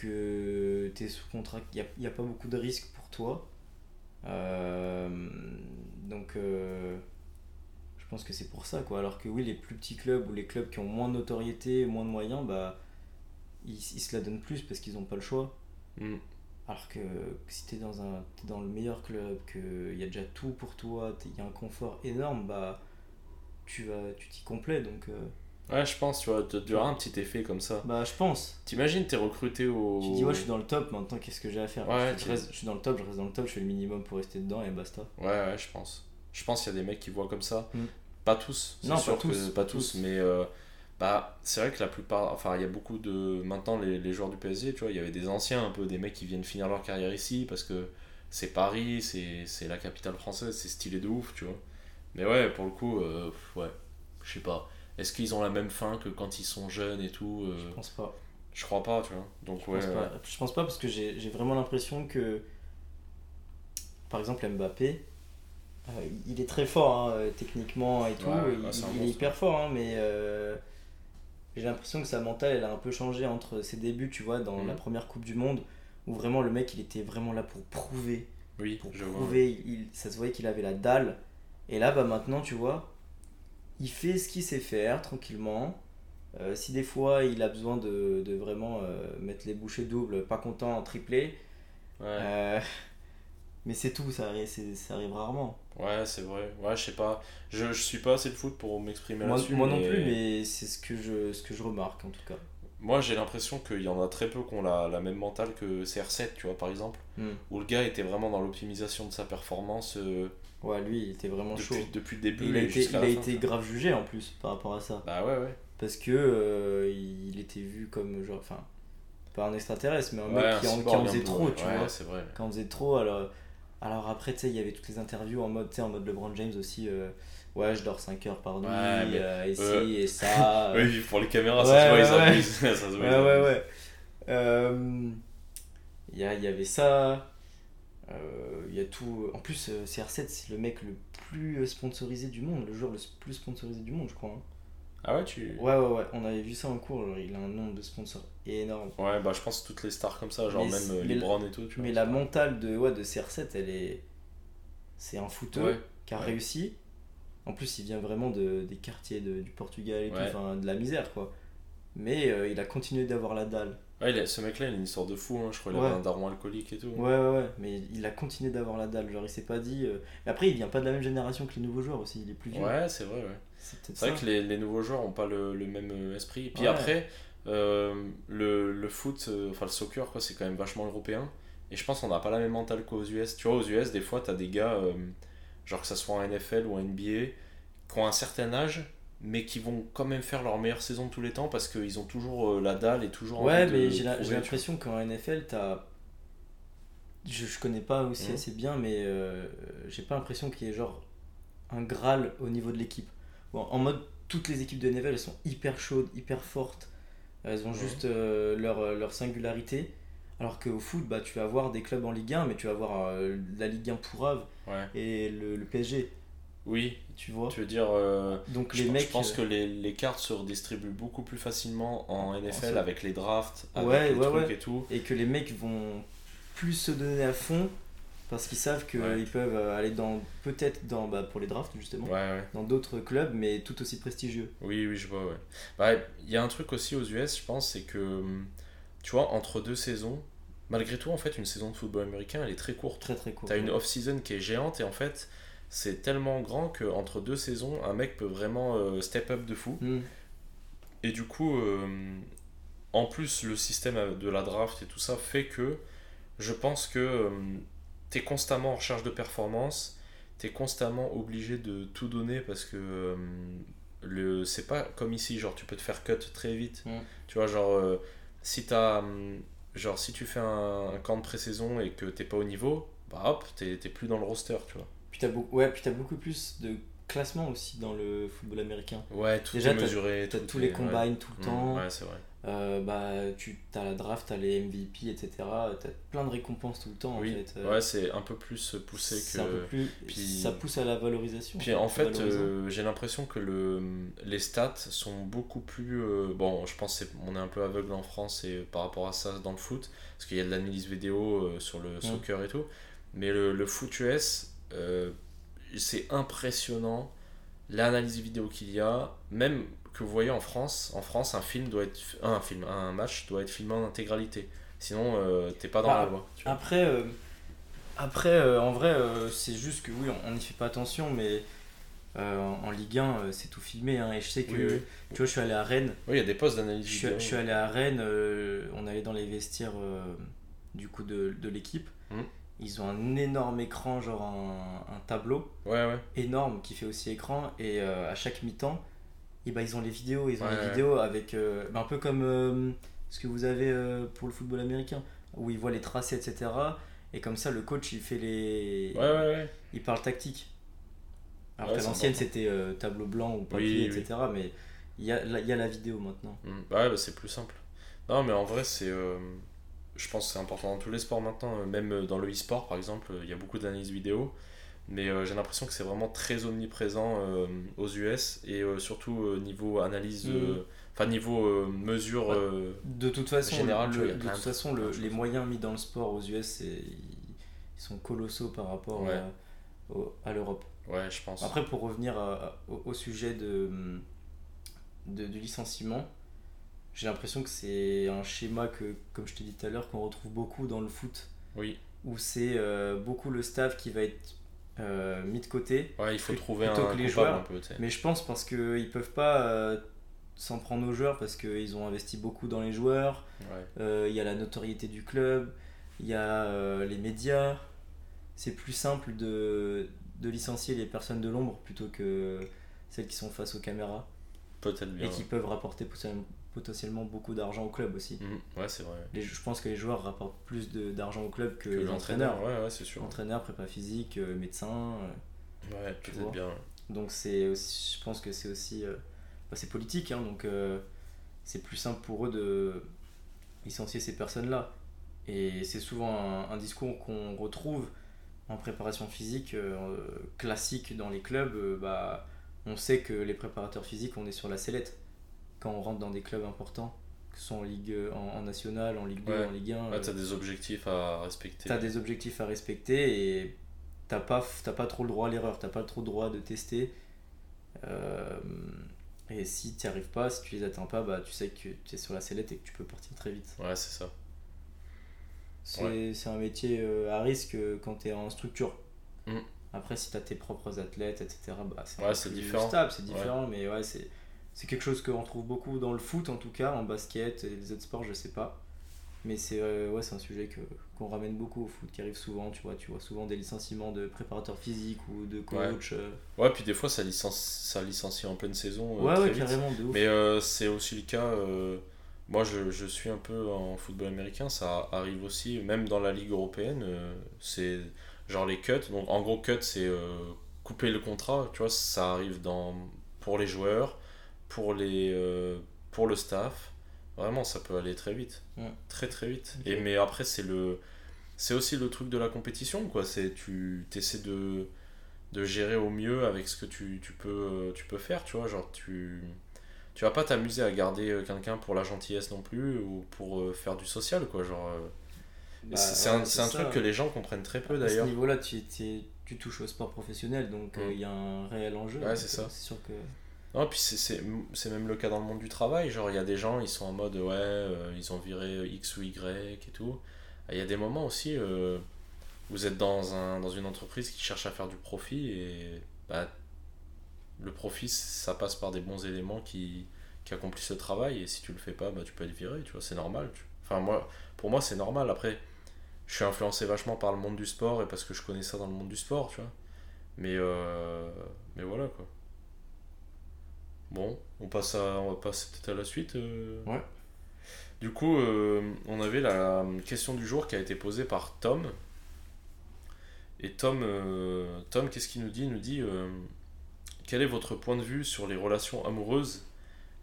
que tu es sous contrat, il n'y a, pas beaucoup de risques pour toi. Euh, donc, euh, je pense que c'est pour ça. quoi. Alors que oui, les plus petits clubs ou les clubs qui ont moins de notoriété, moins de moyens, bah, ils, ils se la donnent plus parce qu'ils n'ont pas le choix. Mm. Alors que si tu es dans, un, t'es dans le meilleur club, qu'il y a déjà tout pour toi, il y a un confort énorme, bah tu vas tu t'y complais donc euh, Ouais, je pense, tu vois, tu auras un petit effet comme ça. bah je pense T'imagines, t'es recruté au. tu dis ouais je suis dans le top maintenant qu'est-ce que j'ai à faire? Ouais, je, suis dans le top je reste dans le top je fais le minimum pour rester dedans et basta Ouais, ouais, je pense. Je pense qu'il y a des mecs qui voient comme ça. Mm. Pas tous, Non, pas sûr que tous, pas pas tous, tous. mais euh, bah, c'est vrai que la plupart, enfin, il y a beaucoup de. Maintenant, les, les joueurs du PSG, tu vois, il y avait des anciens, un peu des mecs qui viennent finir leur carrière ici parce que c'est Paris, c'est c'est la capitale française, c'est stylé de ouf, tu vois. Mais ouais, pour le coup, euh, ouais, je sais pas. Est-ce qu'ils ont la même fin que quand ils sont jeunes et tout euh, je pense pas Je crois pas, tu vois. Donc, je ouais. pense pas je pense pas parce que j'ai vraiment l'impression que par exemple Mbappé euh, il est très fort hein, techniquement et tout Ouais, il, est hyper fort hein, mais j'ai l'impression que sa mentale elle a un peu changé entre ses débuts tu vois dans Mhm. la première coupe du monde où vraiment le mec il était vraiment là pour prouver Oui, pour je vois. prouver, il, ça se voyait qu'il avait la dalle. Et là, bah maintenant, tu vois, il fait ce qu'il sait faire tranquillement. Euh, si des fois il a besoin de, de vraiment euh, mettre les bouchées doubles, pas content en triplé, Ouais. euh, mais c'est tout, ça ça arrive rarement. Ouais, c'est vrai. Ouais, je sais pas. Je, je suis pas assez de foot pour m'exprimer Moi, là-dessus. moi non plus, mais c'est ce que je, ce que je remarque en tout cas. Moi, j'ai l'impression qu'il y en a très peu qui ont la, la même mentale que CR7, tu vois, par exemple. Hmm. Où le gars était vraiment dans l'optimisation de sa performance Ouais, lui, il était vraiment chaud. depuis, le Et début il a et été, il a été grave jugé en plus par rapport à ça. Bah ouais, ouais. Parce que euh, il était vu comme genre, enfin, pas un extraterrestre, mais un Ouais, mec qui en, qui en faisait trop, ouais. tu Ouais, vois. c'est vrai. Quand on faisait trop, alors, alors après, tu sais, il y avait toutes les interviews en mode, tu sais, en mode LeBron James aussi. euh, ouais, je dors 5 heures par nuit, mais, euh, et ci euh, et ça. Oui, pour les caméras, ça se voit, ils ouais. abusent. ouais, ouais, ouais. Euh, Il y, a- il y avait ça. Euh, Il y a tout. En plus, euh, CR7, c'est le mec le plus sponsorisé du monde, le joueur le plus sponsorisé du monde, je crois. hein. Ah ouais, tu. Ouais, ouais, ouais. On avait vu ça en cours. genre, il a un nombre de sponsors énorme. Ouais, bah je pense que toutes les stars comme ça, genre Mais même euh, mais LeBron et tout, tu vois. Mais la mentale de, ouais, de CR7, elle est. C'est un footeux Ouais. qui a ouais. réussi. En plus, il vient vraiment de, des quartiers de- du Portugal et tout, enfin de la misère quoi. Mais euh, il a continué d'avoir la dalle. Ouais, il a- ce mec-là, il a une histoire de fou, hein. je crois qu'il Ouais. avait un daron alcoolique et tout. Ouais, ouais, ouais. Mais il a continué d'avoir la dalle. Genre, il s'est pas dit. euh, après, il vient pas de la même génération que les nouveaux joueurs aussi. Il est plus vieux. Ouais, c'est vrai, ouais. C'est vrai que les, les nouveaux joueurs ont pas le, le même euh, esprit. Puis Ouais. après, euh, le, le foot, enfin le soccer, quoi, c'est quand même vachement européen. Et je pense qu'on n'a pas la même mentale qu'aux US. Tu vois, aux US, des fois, t'as des gars, euh, genre que ça soit en NFL ou en NBA, qui ont un certain âge, mais qui vont quand même faire leur meilleure saison de tous les temps parce qu'ils ont toujours euh, la dalle et toujours Ouais, envie mais j'ai l'impression qu'en NFL, t'as. Je, je connais pas aussi Mhm. assez bien, mais euh, j'ai pas l'impression qu'il y ait genre un Graal au niveau de l'équipe. Bon, en mode, toutes les équipes de NFL, elles sont hyper chaudes, hyper fortes. Elles ont Mhm. juste euh, leur, euh, leur singularité. Alors qu'au foot, bah, tu vas avoir des clubs en Ligue 1, mais tu vas avoir euh, la Ligue 1 pourrave Ouais. et le, le PSG, Oui, tu vois. tu veux dire. euh, Donc je, les mecs. je pense euh, que les, les cartes se redistribuent beaucoup plus facilement en NFL avec les drafts, avec Ouais, les ouais, trucs ouais. et tout. et que les mecs vont plus se donner à fond parce qu'ils savent qu'ils Ouais. peuvent euh, aller dans peut-être dans bah, pour les drafts justement Ouais, ouais. dans d'autres clubs mais tout aussi prestigieux Oui, oui, je vois, ouais. Bah, il y a un truc aussi aux US, je pense, c'est que, tu vois, entre deux saisons, malgré tout, en fait, une saison de football américain, elle est très courte. très très court T'as une off-season qui est géante et en fait, c'est tellement grand que entre deux saisons, un mec peut vraiment euh, step up de fou. Hmm. Et du coup, euh, en plus, le système de la draft et tout ça fait que je pense que euh, t'es constamment en recherche de performance, t'es constamment obligé de tout donner parce que euh, le c'est pas comme ici, genre tu peux te faire cut très vite. Mm. Tu vois, genre euh, si t'as genre si tu fais un, un camp de pré-saison et que t'es pas au niveau, bah hop, t'es t'es plus dans le roster, tu vois. T'as beaucoup, ouais, puis t'as beaucoup plus de classement aussi dans le football américain. Ouais, tout Déjà, est mesuré. T'as tous les ouais. combines tout le Mm, temps. Ouais, c'est vrai. Euh, bah, tu as la draft, t'as les MVP, etc. T'as plein de récompenses tout le temps Oui, en fait. Euh, ouais, c'est un peu plus poussé un peu que. plus, puis- ça pousse à la valorisation. Puis en fait, euh, j'ai l'impression que le, les stats sont beaucoup plus. euh, bon, je pense qu'on est un peu aveugle en France et par rapport à ça dans le foot, parce qu'il y a de l'analyse vidéo sur le soccer et tout. Mais le, le foot US, euh, c'est impressionnant l'analyse vidéo qu'il y a, même que vous voyez en France. En France, un film doit être. Un film, un match doit être filmé en intégralité. Sinon, euh, t'es pas dans Bah, la loi. tu vois. Après, euh, après euh, en vrai, euh, c'est juste que oui, on n'y fait pas attention, mais euh, en Ligue 1, euh, c'est tout filmé. hein, et je sais que, Oui, oui. tu vois, je suis allé à Rennes. Oui, il y a des postes d'analyse Je je suis allé à Rennes, on allait dans les vestiaires du coup de, de l'équipe. Mhm. Ils ont un énorme écran, genre un, un tableau Ouais, ouais. énorme qui fait aussi écran. Et euh, à chaque mi-temps, et ben, ils ont les vidéos. Ils ont Ouais, les vidéos avec. euh, ben, un peu comme euh, ce que vous avez pour le football américain, où ils voient les tracés, etc. Et comme ça, le coach, il fait les. Ouais, ouais, ouais. Il parle tactique. Alors qu'à l'ancienne, c'était tableau blanc ou papier, Oui, oui. etc. Mais il y a, la- il y a la vidéo maintenant. Mm. Ouais, bah, c'est plus simple. Non, mais en vrai, c'est. Je pense que c'est important dans tous les sports maintenant. euh, Même euh, dans le e-sport, par exemple, euh, il y a beaucoup d'analyses vidéo. Mais j'ai l'impression que c'est vraiment très omniprésent aux US et surtout niveau analyse, enfin niveau euh, mesure. Ouais. euh, De toute façon, le- de toute façon le- les moyens mis dans le sport aux US, c'est- ils ils sont colossaux par rapport Ouais. à, l'Europe. ouais, je pense. Après, pour revenir à- au, au sujet de, de- du licenciement, j'ai l'impression que c'est un schéma que, comme je t'ai dit tout à l'heure, qu'on retrouve beaucoup dans le foot, Oui, où c'est euh, beaucoup le staff qui va être euh, mis de côté. ouais, il faut trouver un plutôt que les joueurs. un peu. Mais je pense parce qu'ils peuvent pas euh, s'en prendre aux joueurs, parce qu'ils ont investi beaucoup dans les joueurs. Ouais. Il y a la notoriété du club, il y a les médias. C'est plus simple de, de licencier les personnes de l'ombre plutôt que celles qui sont face aux caméras Peut-être bien. et qui peuvent rapporter potentiellement- beaucoup d'argent au club aussi. Mm. Ouais, c'est vrai. Les, je pense que les joueurs rapportent plus d'argent au club que, Que l'entraîneur, ouais, ouais, c'est sûr. Entraîneurs, prépa physique, euh, médecins. euh, Ouais, peut-être bien. donc c'est aussi- je pense que c'est aussi euh, bah, c'est politique hein, donc euh, c'est plus simple pour eux de licencier ces personnes là et c'est souvent un, un discours qu'on retrouve en préparation physique classique dans les clubs bah, on sait que les préparateurs physiques on est sur la sellette quand on rentre dans des clubs importants que ce soit en Ligue en, en National, en Ligue 2, Ouais. en Ligue 1 Ouais, euh, t'as des objectifs à respecter. T'as des objectifs à respecter et t'as pas, t'as pas trop le droit à l'erreur, t'as pas trop le droit de tester. Euh, et si tu arrives pas, si tu les atteins pas, bah, tu sais que tu es sur la sellette et que tu peux partir très vite. Ouais, c'est ça. C'est c'est un métier euh, à risque euh, quand tu es en structure. Mm. Après, si tu as tes propres athlètes, etc., bah, c'est Ouais, c'est plus différent. stable, c'est différent, mais ouais, c'est c'est quelque chose qu'on retrouve beaucoup dans le foot en tout cas, en basket et les autres sports, je sais pas. Mais c'est euh, ouais, c'est un sujet que qu'on ramène beaucoup au foot, qui arrive souvent, tu vois, tu vois souvent des licenciements de préparateurs physiques ou de coachs. euh. Ouais, puis des fois, ça licencie, ça licencie en pleine saison. euh, Ouais, très ouais, vite. carrément, de ouf. Mais c'est aussi le cas. moi, je, je suis un peu en football américain. Ça arrive aussi, même dans la Ligue européenne. c'est genre les cuts. Donc, en gros, cut, c'est couper le contrat. Tu vois, ça arrive dans, pour les joueurs, pour, les, euh, pour le staff. Vraiment, ça peut aller très vite. Ouais. Très, très vite. Et, mais après, c'est le. C'est aussi le truc de la compétition, quoi. C'est tu essaies de, de gérer au mieux avec ce que tu, tu, peux, tu peux faire, tu vois. Genre, tu, tu vas pas t'amuser à garder euh, quelqu'un pour la gentillesse non plus ou pour euh, faire du social, quoi. Genre, euh, Bah, c'est ouais, un, un truc que les gens comprennent très peu À ce d'ailleurs. niveau-là, tu, tu, touches au sport professionnel, donc euh, il Mm. y a un réel enjeu. Ouais, euh. C'est sûr que. Non, puis c'est- même le cas dans le monde du travail. Genre, il y a des gens, ils sont en mode, ouais, euh, ils ont viré X ou Y et tout. Il y a des moments aussi, euh, vous êtes dans, un, dans une entreprise qui cherche à faire du profit et bah, le profit, ça passe par des bons éléments qui, qui accomplissent le travail. Et si tu le fais pas, bah, tu peux être viré, tu vois, c'est normal. Enfin, moi, pour moi, c'est normal. Après, je suis influencé vachement par le monde du sport et parce que je connais ça dans le monde du sport, tu vois. Mais, euh, mais voilà, quoi. Bon, on passe à, on va passer peut-être à la suite. euh. Ouais. Du coup, euh, on avait la question du jour qui a été posée par Tom. Et Tom, euh, Tom qu'est-ce qu'il nous dit? Il nous dit quel est votre point de vue sur les relations amoureuses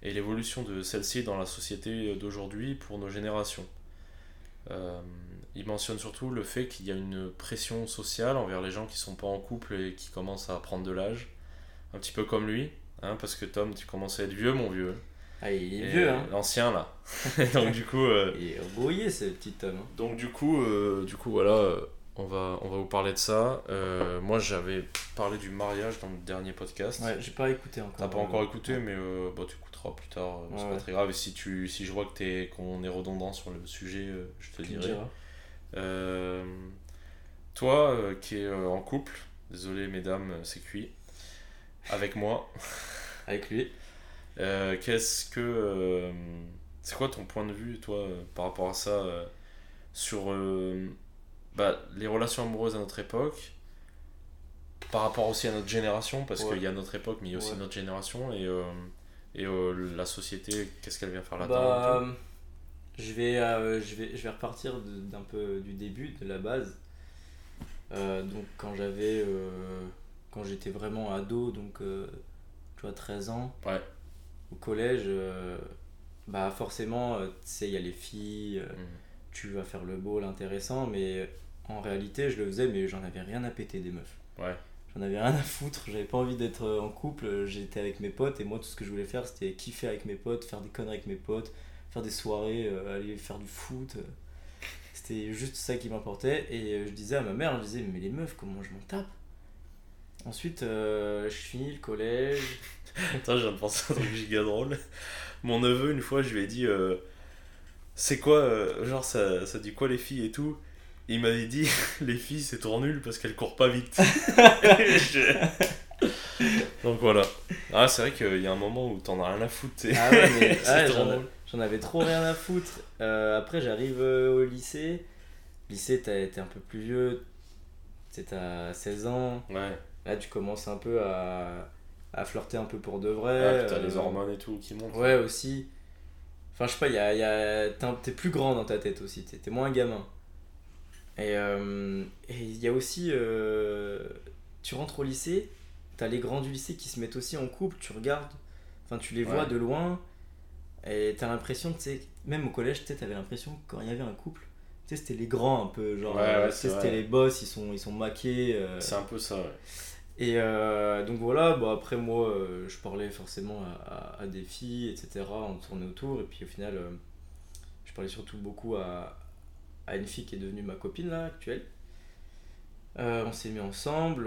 et l'évolution de celles-ci dans la société d'aujourd'hui pour nos générations? Il mentionne surtout le fait qu'il y a une pression sociale envers les gens qui sont pas en couple et qui commencent à prendre de l'âge, un petit peu comme lui, hein, parce que Tom, tu commences à être vieux, mon vieux. Ah, il est Et vieux, hein. L'ancien là. donc du coup, euh, Il est embrouillé, ce petit homme. hein. donc du coup, euh, du coup voilà, on va, on va vous parler de ça. Euh, moi, j'avais parlé du mariage dans le dernier podcast. Ouais, j'ai pas écouté encore. T'as pas encore écouté, mais bah, tu écouteras plus tard. euh, c'est Ouais, pas ouais. très grave. Et si tu, si je vois que t'es, qu'on est redondant sur le sujet, je te dirai. toi, qui es en couple, désolé mesdames, c'est cuit. Avec moi. Avec lui. Euh, qu'est-ce que. euh, c'est quoi ton point de vue, toi, par rapport à ça, euh, sur bah, les relations amoureuses à notre époque, par rapport aussi à notre génération, parce Ouais. qu'il y a notre époque, mais il y a aussi Ouais. notre génération, et, euh, et euh, la société, qu'est-ce qu'elle vient faire là-dedans Bah, je vais, euh, je vais, je vais repartir d'un peu du début, de la base. Donc quand j'avais, quand j'étais vraiment ado, donc euh, tu vois 13 ans, Ouais. au collège, euh, bah forcément, euh, tu sais, il y a les filles, Mm. tu vas faire le beau, l'intéressant, mais en réalité, je le faisais, mais j'en avais rien à péter des meufs. Ouais. J'en avais rien à foutre, j'avais pas envie d'être en couple, j'étais avec mes potes et moi tout ce que je voulais faire c'était kiffer avec mes potes, faire des conneries avec mes potes, faire des soirées, aller faire du foot. C'était juste ça qui m'importait et je disais à ma mère, je disais mais les meufs comment je m'en tape? Ensuite euh, je finis le collège, Attends, je viens de penser à un truc giga drôle. Mon neveu, une fois, je lui ai dit euh, C'est quoi, euh, genre, ça, ça dit quoi les filles et tout? Il m'avait dit Les filles, c'est trop nul parce qu'elles courent pas vite. Donc voilà. Ah, c'est vrai qu'il y a un moment où t'en as rien à foutre. Ah ouais, mais trop j'en, drôle. j'en avais trop rien à foutre. Euh, après, j'arrive au lycée. Lycée, t'as été un peu plus vieux. Sais, t'as 16 ans. Ouais, Là, tu commences un peu à, à flirter un peu pour de vrai. ouais puis t'as euh, les hormones et tout qui montent. Ouais, aussi. Enfin, je sais pas, y a, y a, t'es plus grand dans ta tête aussi. T'es, moins gamin. Et euh, il y a aussi. euh, tu rentres au lycée, t'as les grands du lycée qui se mettent aussi en couple. Tu regardes. Enfin, tu les vois de loin. Et t'as l'impression, tu sais, même au collège, tu t'avais l'impression que quand il y avait un couple, tu sais, c'était les grands un peu. Genre, Ouais, euh, ouais, c'était les boss, ils sont, ils sont maqués. euh, C'est un peu ça, ouais. et euh, donc voilà, bon après moi euh, je parlais forcément à, à- à des filles, etc. On tournait autour et puis au final je parlais surtout beaucoup à, à une fille qui est devenue ma copine là actuelle. On s'est mis ensemble,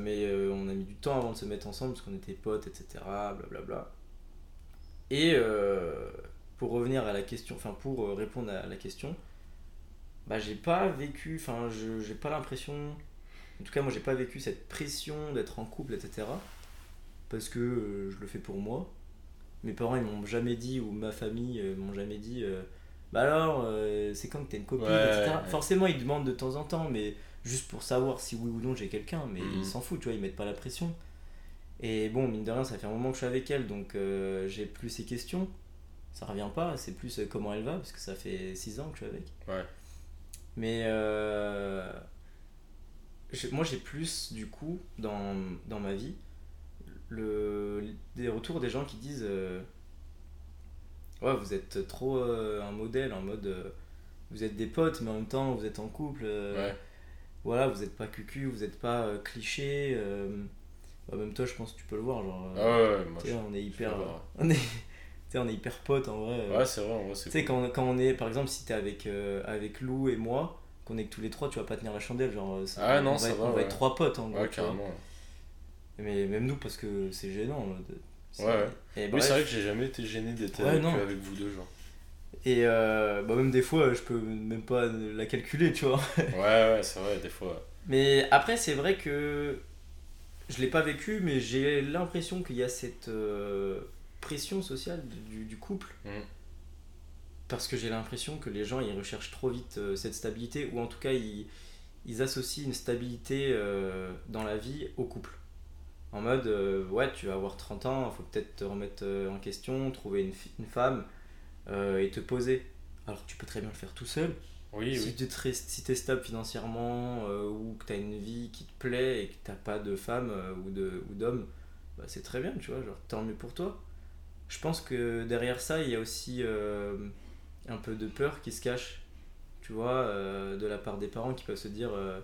mais on a mis du temps avant de se mettre ensemble parce qu'on était potes, etc. Blablabla. Et euh, pour revenir à la question, enfin pour répondre à la question, bah j'ai pas vécu, enfin je j'ai pas l'impression en tout cas, moi, j'ai pas vécu cette pression d'être en couple, etc. Parce que euh, je le fais pour moi. Mes parents, ils m'ont jamais dit, ou ma famille, euh, m'ont jamais dit, euh, bah alors, c'est quand que t'as une copine, Ouais, etc. ouais. Forcément, ils demandent de temps en temps, mais juste pour savoir si oui ou non j'ai quelqu'un, mais Mhm. ils s'en foutent, tu vois, ils mettent pas la pression. Et bon, mine de rien, ça fait un moment que je suis avec elle, donc j'ai plus ces questions. Ça revient pas, c'est plus comment elle va, parce que ça fait 6 ans que je suis avec. Ouais. Mais euh, moi j'ai plus du coup dans, dans ma vie le, des retours des gens qui disent euh, ouais vous êtes trop euh, un modèle en mode vous êtes des potes mais en même temps vous êtes en couple Ouais. voilà vous êtes pas cucu vous êtes pas cliché bah, même toi je pense que tu peux le voir genre Ah ouais, ouais, moi je- on est hyper on est sais, on est hyper potes en vrai euh. Ouais, c'est vrai, en vrai, c'est Tu sais, cool. quand, quand on est, par exemple, si t'es avec, euh, avec Lou et moi, qu'on est que tous les trois, tu vas pas tenir la chandelle. Genre, euh, Ah on non, va ça être, va, On va ouais. être trois potes en gros. Ouais, carrément. Mais même nous, parce que c'est gênant. mode, c'est- Ouais, ouais. Et, Oui, bref. c'est vrai que j'ai jamais été gêné d'être Ouais, avec, vous deux, genre. Et euh, bah, même des fois, je peux même pas la calculer, tu vois. Ouais, ouais, c'est vrai, des fois. Mais après, c'est vrai que je l'ai pas vécu, mais j'ai l'impression qu'il y a cette euh, pression sociale du, du couple. Mhm. Parce que j'ai l'impression que les gens ils recherchent trop vite euh, cette stabilité, ou en tout cas ils, ils associent une stabilité euh, dans la vie au couple. En mode, euh, ouais, tu vas avoir 30 ans, il faut peut-être te remettre en question, trouver une, femme et te poser. Alors que tu peux très bien le faire tout seul. Oui, si oui. tu es si stable financièrement ou que tu as une vie qui te plaît et que t'as pas de femme ou de ou d'homme, bah, c'est très bien, tu vois, genre tant mieux pour toi. Je pense que derrière ça, il y a aussi euh, un peu de peur qui se cache, tu vois, euh, de la part des parents qui peuvent se dire euh,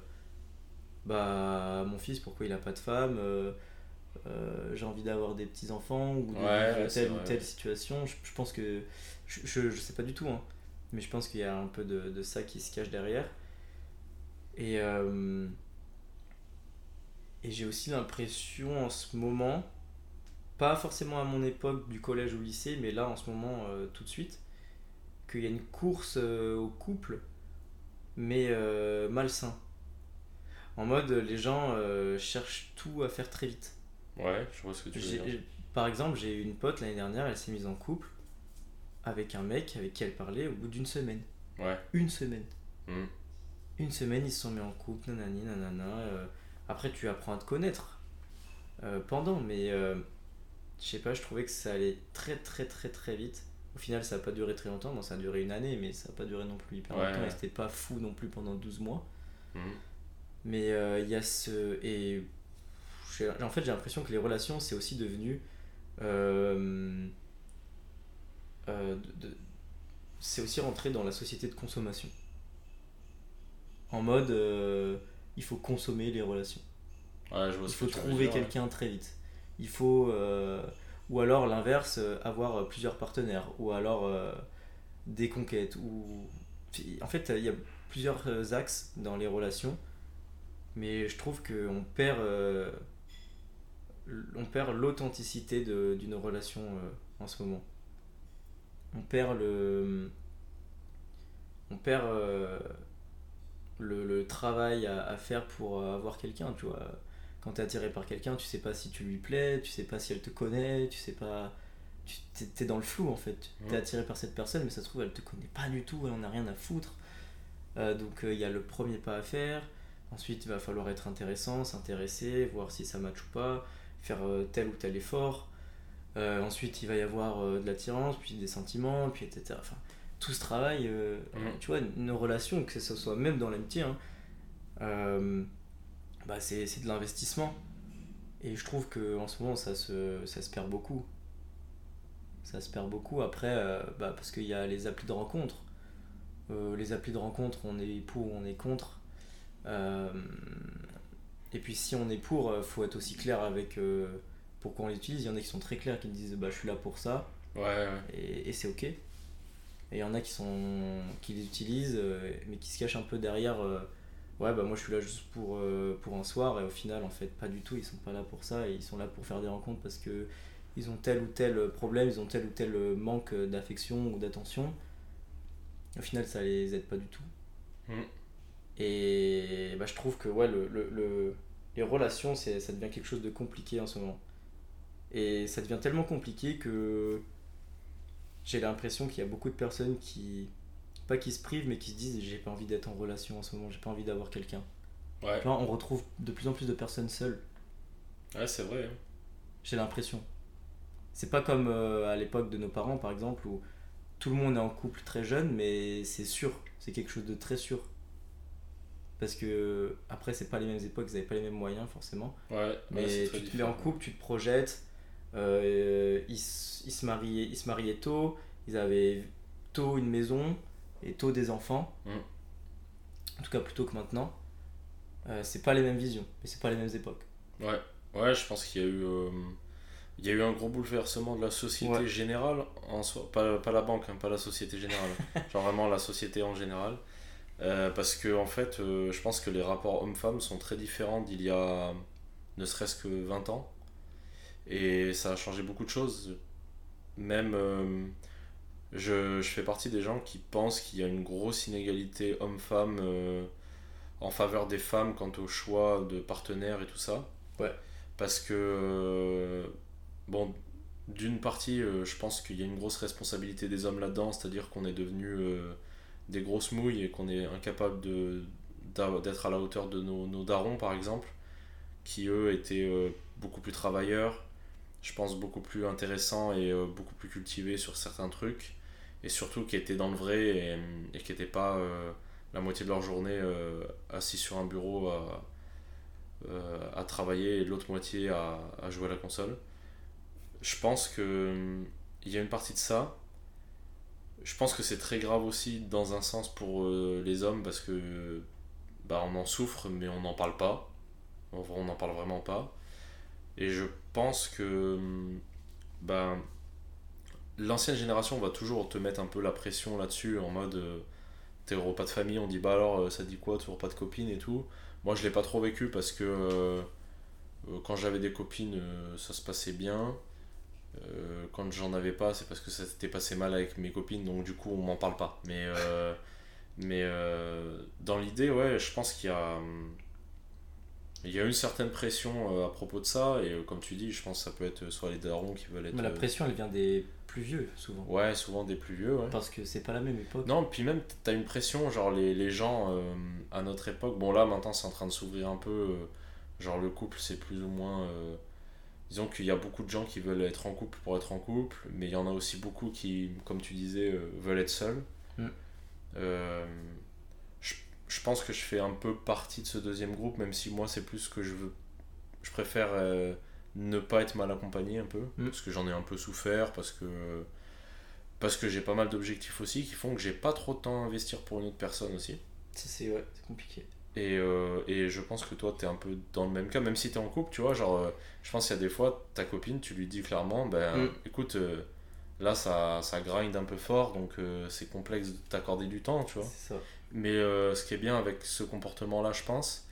bah mon fils pourquoi il a pas de femme euh, euh, j'ai envie d'avoir des petits enfants ou de Ouais, telle ou telle situation. Je, je pense que je, je, je sais pas du tout hein, mais je pense qu'il y a un peu de, de ça qui se cache derrière. Et euh, et j'ai aussi l'impression en ce moment pas forcément à mon époque du collège ou lycée mais là en ce moment euh, tout de suite qu'il y a une course euh, au couple mais euh, malsain en mode les gens cherchent tout à faire très vite Ouais, je vois ce que tu veux dire. par exemple, j'ai eu une pote l'année dernière, elle s'est mise en couple avec un mec avec qui elle parlait au bout d'une semaine. Ouais. Une semaine. Mhm. Une semaine, ils se sont mis en couple, nanani, nanana. après, tu apprends à te connaître pendant, mais je sais pas, je trouvais que ça allait très très très très vite. Au final, ça a pas duré très longtemps, bon, ça a duré une année, mais ça a pas duré non plus hyper Ouais, longtemps, ouais. et c'était pas fou non plus pendant 12 mois. Mhm. Mais euh, il y a ce. Et en fait, j'ai l'impression que les relations, c'est aussi devenu. euh, euh, de- c'est aussi rentré dans la société de consommation. En mode, il faut consommer les relations. Ouais, je vois Il faut trouver quelqu'un très vite. Il faut. euh, ou alors l'inverse, euh, avoir plusieurs partenaires. Ou alors euh, des conquêtes. Ou... En fait, il y a plusieurs euh, axes dans les relations. Mais je trouve qu'on perd. euh, on perd l'authenticité d'une relation euh, en ce moment. On perd le. On perd euh, le, travail à, à faire pour euh, avoir quelqu'un, tu vois quand t'es attiré par quelqu'un, tu sais pas si tu lui plais, tu sais pas si elle te connaît, tu sais pas. Tu t'es, t'es dans le flou en fait. T'es Ouais. attiré par cette personne, mais ça se trouve, elle te connaît pas du tout, elle en a rien à foutre. Euh, donc il y a le premier pas à faire. Ensuite, il va falloir être intéressant, s'intéresser, voir si ça match ou pas, faire euh, tel ou tel effort. Euh, ensuite, il va y avoir euh, de l'attirance, puis des sentiments, puis etc. Enfin, tout ce travail, euh, tu vois, nos relations, que ce soit même dans l'amitié, hein, euh, bah c'est c'est de l'investissement. Et je trouve que en ce moment, ça se, ça se perd beaucoup. Ça se perd beaucoup après, euh, bah, parce qu'il y a les applis de rencontre. Euh, les applis de rencontre, on est pour, on est contre. Euh, et puis si on est pour, faut être aussi clair avec pourquoi on l'utilise. Il y en a qui sont très clairs, qui me disent bah, je suis là pour ça Ouais, ouais. et, et c'est ok. Et il y en a qui, sont, qui les utilisent, mais qui se cachent un peu derrière. Euh, ouais, bah moi je suis là juste pour, euh, pour un soir, et au final, en fait, pas du tout. Ils sont pas là pour ça, et ils sont là pour faire des rencontres parce que ils ont tel ou tel problème, ils ont tel ou tel manque d'affection ou d'attention. Au final, ça les aide pas du tout. Mhm. Et bah, je trouve que ouais, le, le, le- les relations, c'est, ça devient quelque chose de compliqué en ce moment. Et ça devient tellement compliqué que j'ai l'impression qu'il y a beaucoup de personnes qui, pas qui se privent, mais qui se disent j'ai pas envie d'être en relation en ce moment, j'ai pas envie d'avoir quelqu'un. Ouais, on retrouve de plus en plus de personnes seules, ouais c'est vrai. hein. j'ai l'impression. C'est pas comme euh, à l'époque de nos parents par exemple où tout le monde est en couple très jeune, mais c'est sûr, c'est quelque chose de très sûr. Parce que après, c'est pas les mêmes époques, ils avaient pas les mêmes moyens forcément. Ouais, Mais ouais, tu te mets en couple, tu te projettes. euh, ils se mariaient, ils se mariaient tôt, ils avaient tôt une maison et tôt des enfants. Mm. En tout cas, plus tôt que maintenant. Euh, c'est pas les mêmes visions, mais c'est pas les mêmes époques. Ouais, ouais, je pense qu'il y a eu, euh, il y a eu un gros bouleversement de la société Ouais. générale en soi, pas, pas la banque, hein, pas la société générale, genre vraiment la société en général. Euh, parce que en fait, euh, je pense que les rapports hommes-femmes sont très différents d'il y a ne serait-ce que 20 ans. Et ça a changé beaucoup de choses. Même, euh, je, je fais partie des gens qui pensent qu'il y a une grosse inégalité homme-femme euh, en faveur des femmes quant au choix de partenaires et tout ça. Ouais. Parce que, euh, bon, d'une partie, euh, je pense qu'il y a une grosse responsabilité des hommes là-dedans, c'est-à-dire qu'on est devenu des grosses mouilles et qu'on est incapable de, d'être à la hauteur de nos, nos darons, par exemple, qui eux étaient beaucoup plus travailleurs, je pense beaucoup plus intéressants et beaucoup plus cultivés sur certains trucs, et surtout qui étaient dans le vrai et, qui n'étaient pas euh, la moitié de leur journée euh, assis sur un bureau à, euh, à travailler et l'autre moitié à, à jouer à la console. Je pense que il y a une partie de ça. Je pense que c'est très grave aussi dans un sens pour les hommes parce que bah, on en souffre mais on n'en parle pas. On n'en parle vraiment pas. Et je pense que bah, l'ancienne génération va toujours te mettre un peu la pression là-dessus en mode euh, t'es au repas de famille, on dit bah alors euh, ça dit quoi, toujours pas de copine et tout. Moi je l'ai pas trop vécu parce que euh, quand j'avais des copines ça se passait bien. Quand j'en avais pas c'est parce que ça s'était passé mal avec mes copines donc du coup on m'en parle pas. Mais, mais dans l'idée ouais je pense qu'il y a... hum, Il y a une certaine pression euh, à propos de ça, et euh, comme tu dis, je pense que ça peut être soit les darons qui veulent être. Mais la euh, pression, elle vient des plus vieux, souvent. Ouais, souvent des plus vieux, ouais. Parce que c'est pas la même époque. Non, puis même, t'as une pression, genre les, les gens euh, à notre époque, bon là maintenant c'est en train de s'ouvrir un peu, euh, genre le couple c'est plus ou moins. euh, disons qu'il y a beaucoup de gens qui veulent être en couple pour être en couple, mais il y en a aussi beaucoup qui, comme tu disais, euh, veulent être seuls. Mm. Je, pense que je fais un peu partie de ce deuxième groupe, même si moi c'est plus ce que je veux. Je préfère euh, ne pas être mal accompagné un peu, Mm. parce que j'en ai un peu souffert, parce que parce que j'ai pas mal d'objectifs aussi qui font que j'ai pas trop de temps à investir pour une autre personne aussi. C'est ouais, compliqué. Et, euh, et je pense que toi, t'es un peu dans le même cas, même si t'es en couple, tu vois. Genre, euh, je pense qu'il y a des fois, ta copine, tu lui dis clairement, ben Mm. écoute, euh, là ça, ça grind un peu fort, donc euh, c'est complexe de t'accorder du temps, tu vois. C'est ça. Mais euh, ce qui est bien avec ce comportement-là, je pense,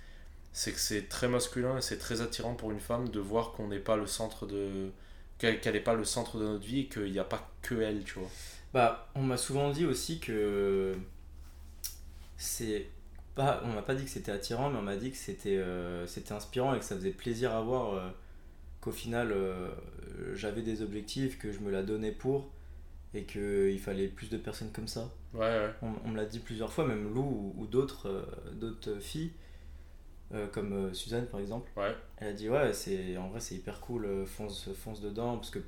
c'est que c'est très masculin et c'est très attirant pour une femme de voir qu'on n'est pas le centre de. qu'elle n'est pas le centre de notre vie et qu'il n'y a pas que elle, tu vois. Bah, on m'a souvent dit aussi que c'est pas, on m'a pas dit que c'était attirant, mais on m'a dit que c'était euh, c'était inspirant et que ça faisait plaisir à voir euh, qu'au final j'avais des objectifs, que je me la donnais pour et qu'il fallait plus de personnes comme ça. Ouais, ouais. On, on me l'a dit plusieurs fois, même Lou ou, ou d'autres euh, d'autres filles, euh, comme euh, Suzanne par exemple. Ouais. Elle a dit ouais, c'est en vrai c'est hyper cool, fonce, fonce dedans parce que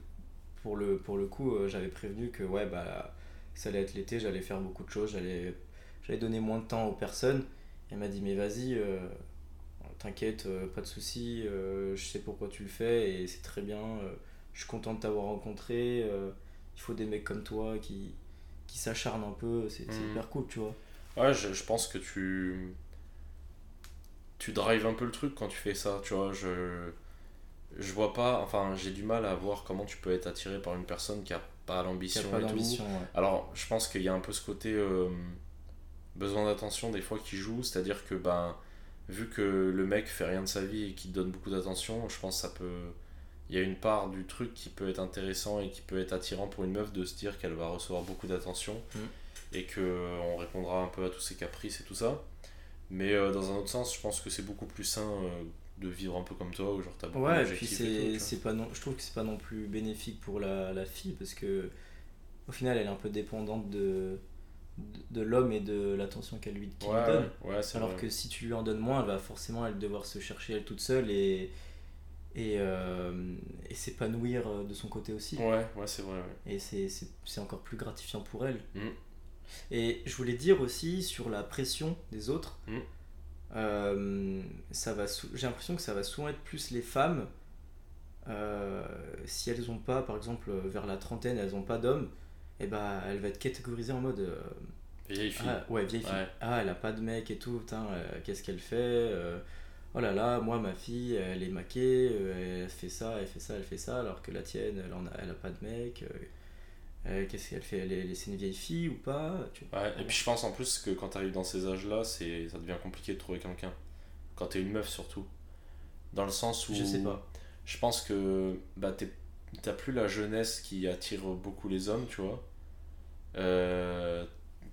pour le, pour le coup j'avais prévenu que ouais bah ça allait être l'été, j'allais faire beaucoup de choses, j'allais donner moins de temps aux personnes. Elle m'a dit mais vas-y, t'inquiète, pas de souci, je sais pourquoi tu le fais et c'est très bien. je suis content de t'avoir rencontré. il faut des mecs comme toi qui qui s'acharnent un peu, c'est Mhm. hyper cool, tu vois. Ouais, je, je pense que tu. Tu drives un peu le truc quand tu fais ça, tu vois. Je. Je vois pas. Enfin, j'ai du mal à voir comment tu peux être attiré par une personne qui a pas l'ambition et tout. ouais. Alors, je pense qu'il y a un peu ce côté euh, besoin d'attention des fois qui joue, c'est-à-dire que ben, vu que le mec fait rien de sa vie et qu'il te donne beaucoup d'attention, je pense que ça peut. Il y a une part du truc qui peut être intéressant et qui peut être attirant pour une meuf de se dire qu'elle va recevoir beaucoup d'attention Mm. et que on répondra un peu à tous ses caprices et tout ça. Mais euh, dans un autre sens, je pense que c'est beaucoup plus sain euh, de vivre un peu comme toi, où genre t'as beaucoup Ouais, et puis c'est pas non, je trouve que c'est pas non plus bénéfique pour la, la fille parce que au final elle est un peu dépendante de, de, de l'homme et de l'attention qu'elle lui, donne. ouais, Alors vrai. que si tu lui en donnes moins, elle va forcément elle devoir se chercher elle toute seule et, et, euh, et s'épanouir euh, de son côté aussi. Ouais, ouais, c'est vrai. ouais. Et c'est- encore plus gratifiant pour elle. Mm. Et je voulais dire aussi sur la pression des autres, Mm. euh, ça va j'ai l'impression que ça va souvent être plus les femmes, euh, si elles ont pas, par exemple, vers la trentaine, elles ont pas d'homme, et bah elle va être catégorisée en mode Vieille fille. ah, ouais vieille fille, Ouais. ah elle a pas de mec et tout, putain, qu'est-ce qu'elle fait Oh là là, moi ma fille, elle est maquée, euh, elle fait ça, elle fait ça, elle fait ça, alors que la tienne, elle, en a, elle a pas de mec. euh, euh, Qu'est-ce qu'elle fait Elle est, c'est une vieille fille ou pas tu vois. Ouais, et puis je pense en plus que quand t'arrives dans ces âges-là, c'est ça devient compliqué de trouver quelqu'un. Quand t'es une meuf surtout. Dans le sens où. Je sais pas. Je pense que bah, t'es- t'as plus la jeunesse qui attire beaucoup les hommes, tu vois. Euh,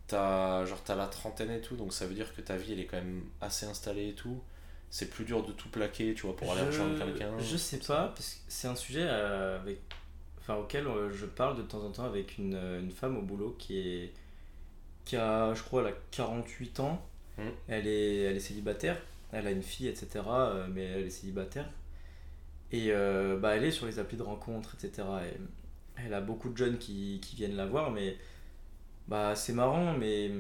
t'as genre t'as la trentaine et tout, donc ça veut dire que ta vie elle est quand même assez installée et tout. C'est plus dur de tout plaquer, tu vois, pour aller rejoindre quelqu'un. Je sais pas, parce que c'est un sujet euh, avec, enfin, auquel euh, je parle de temps en temps avec une, euh, une femme au boulot qui, est, qui a, je crois, elle a 48 ans. Mm. Elle, est, elle est célibataire. elle a une fille, etc. mais elle est célibataire. Et euh, bah, elle est sur les applis de rencontres, etc. Et elle a beaucoup de jeunes qui, qui viennent la voir, mais bah, c'est marrant, mais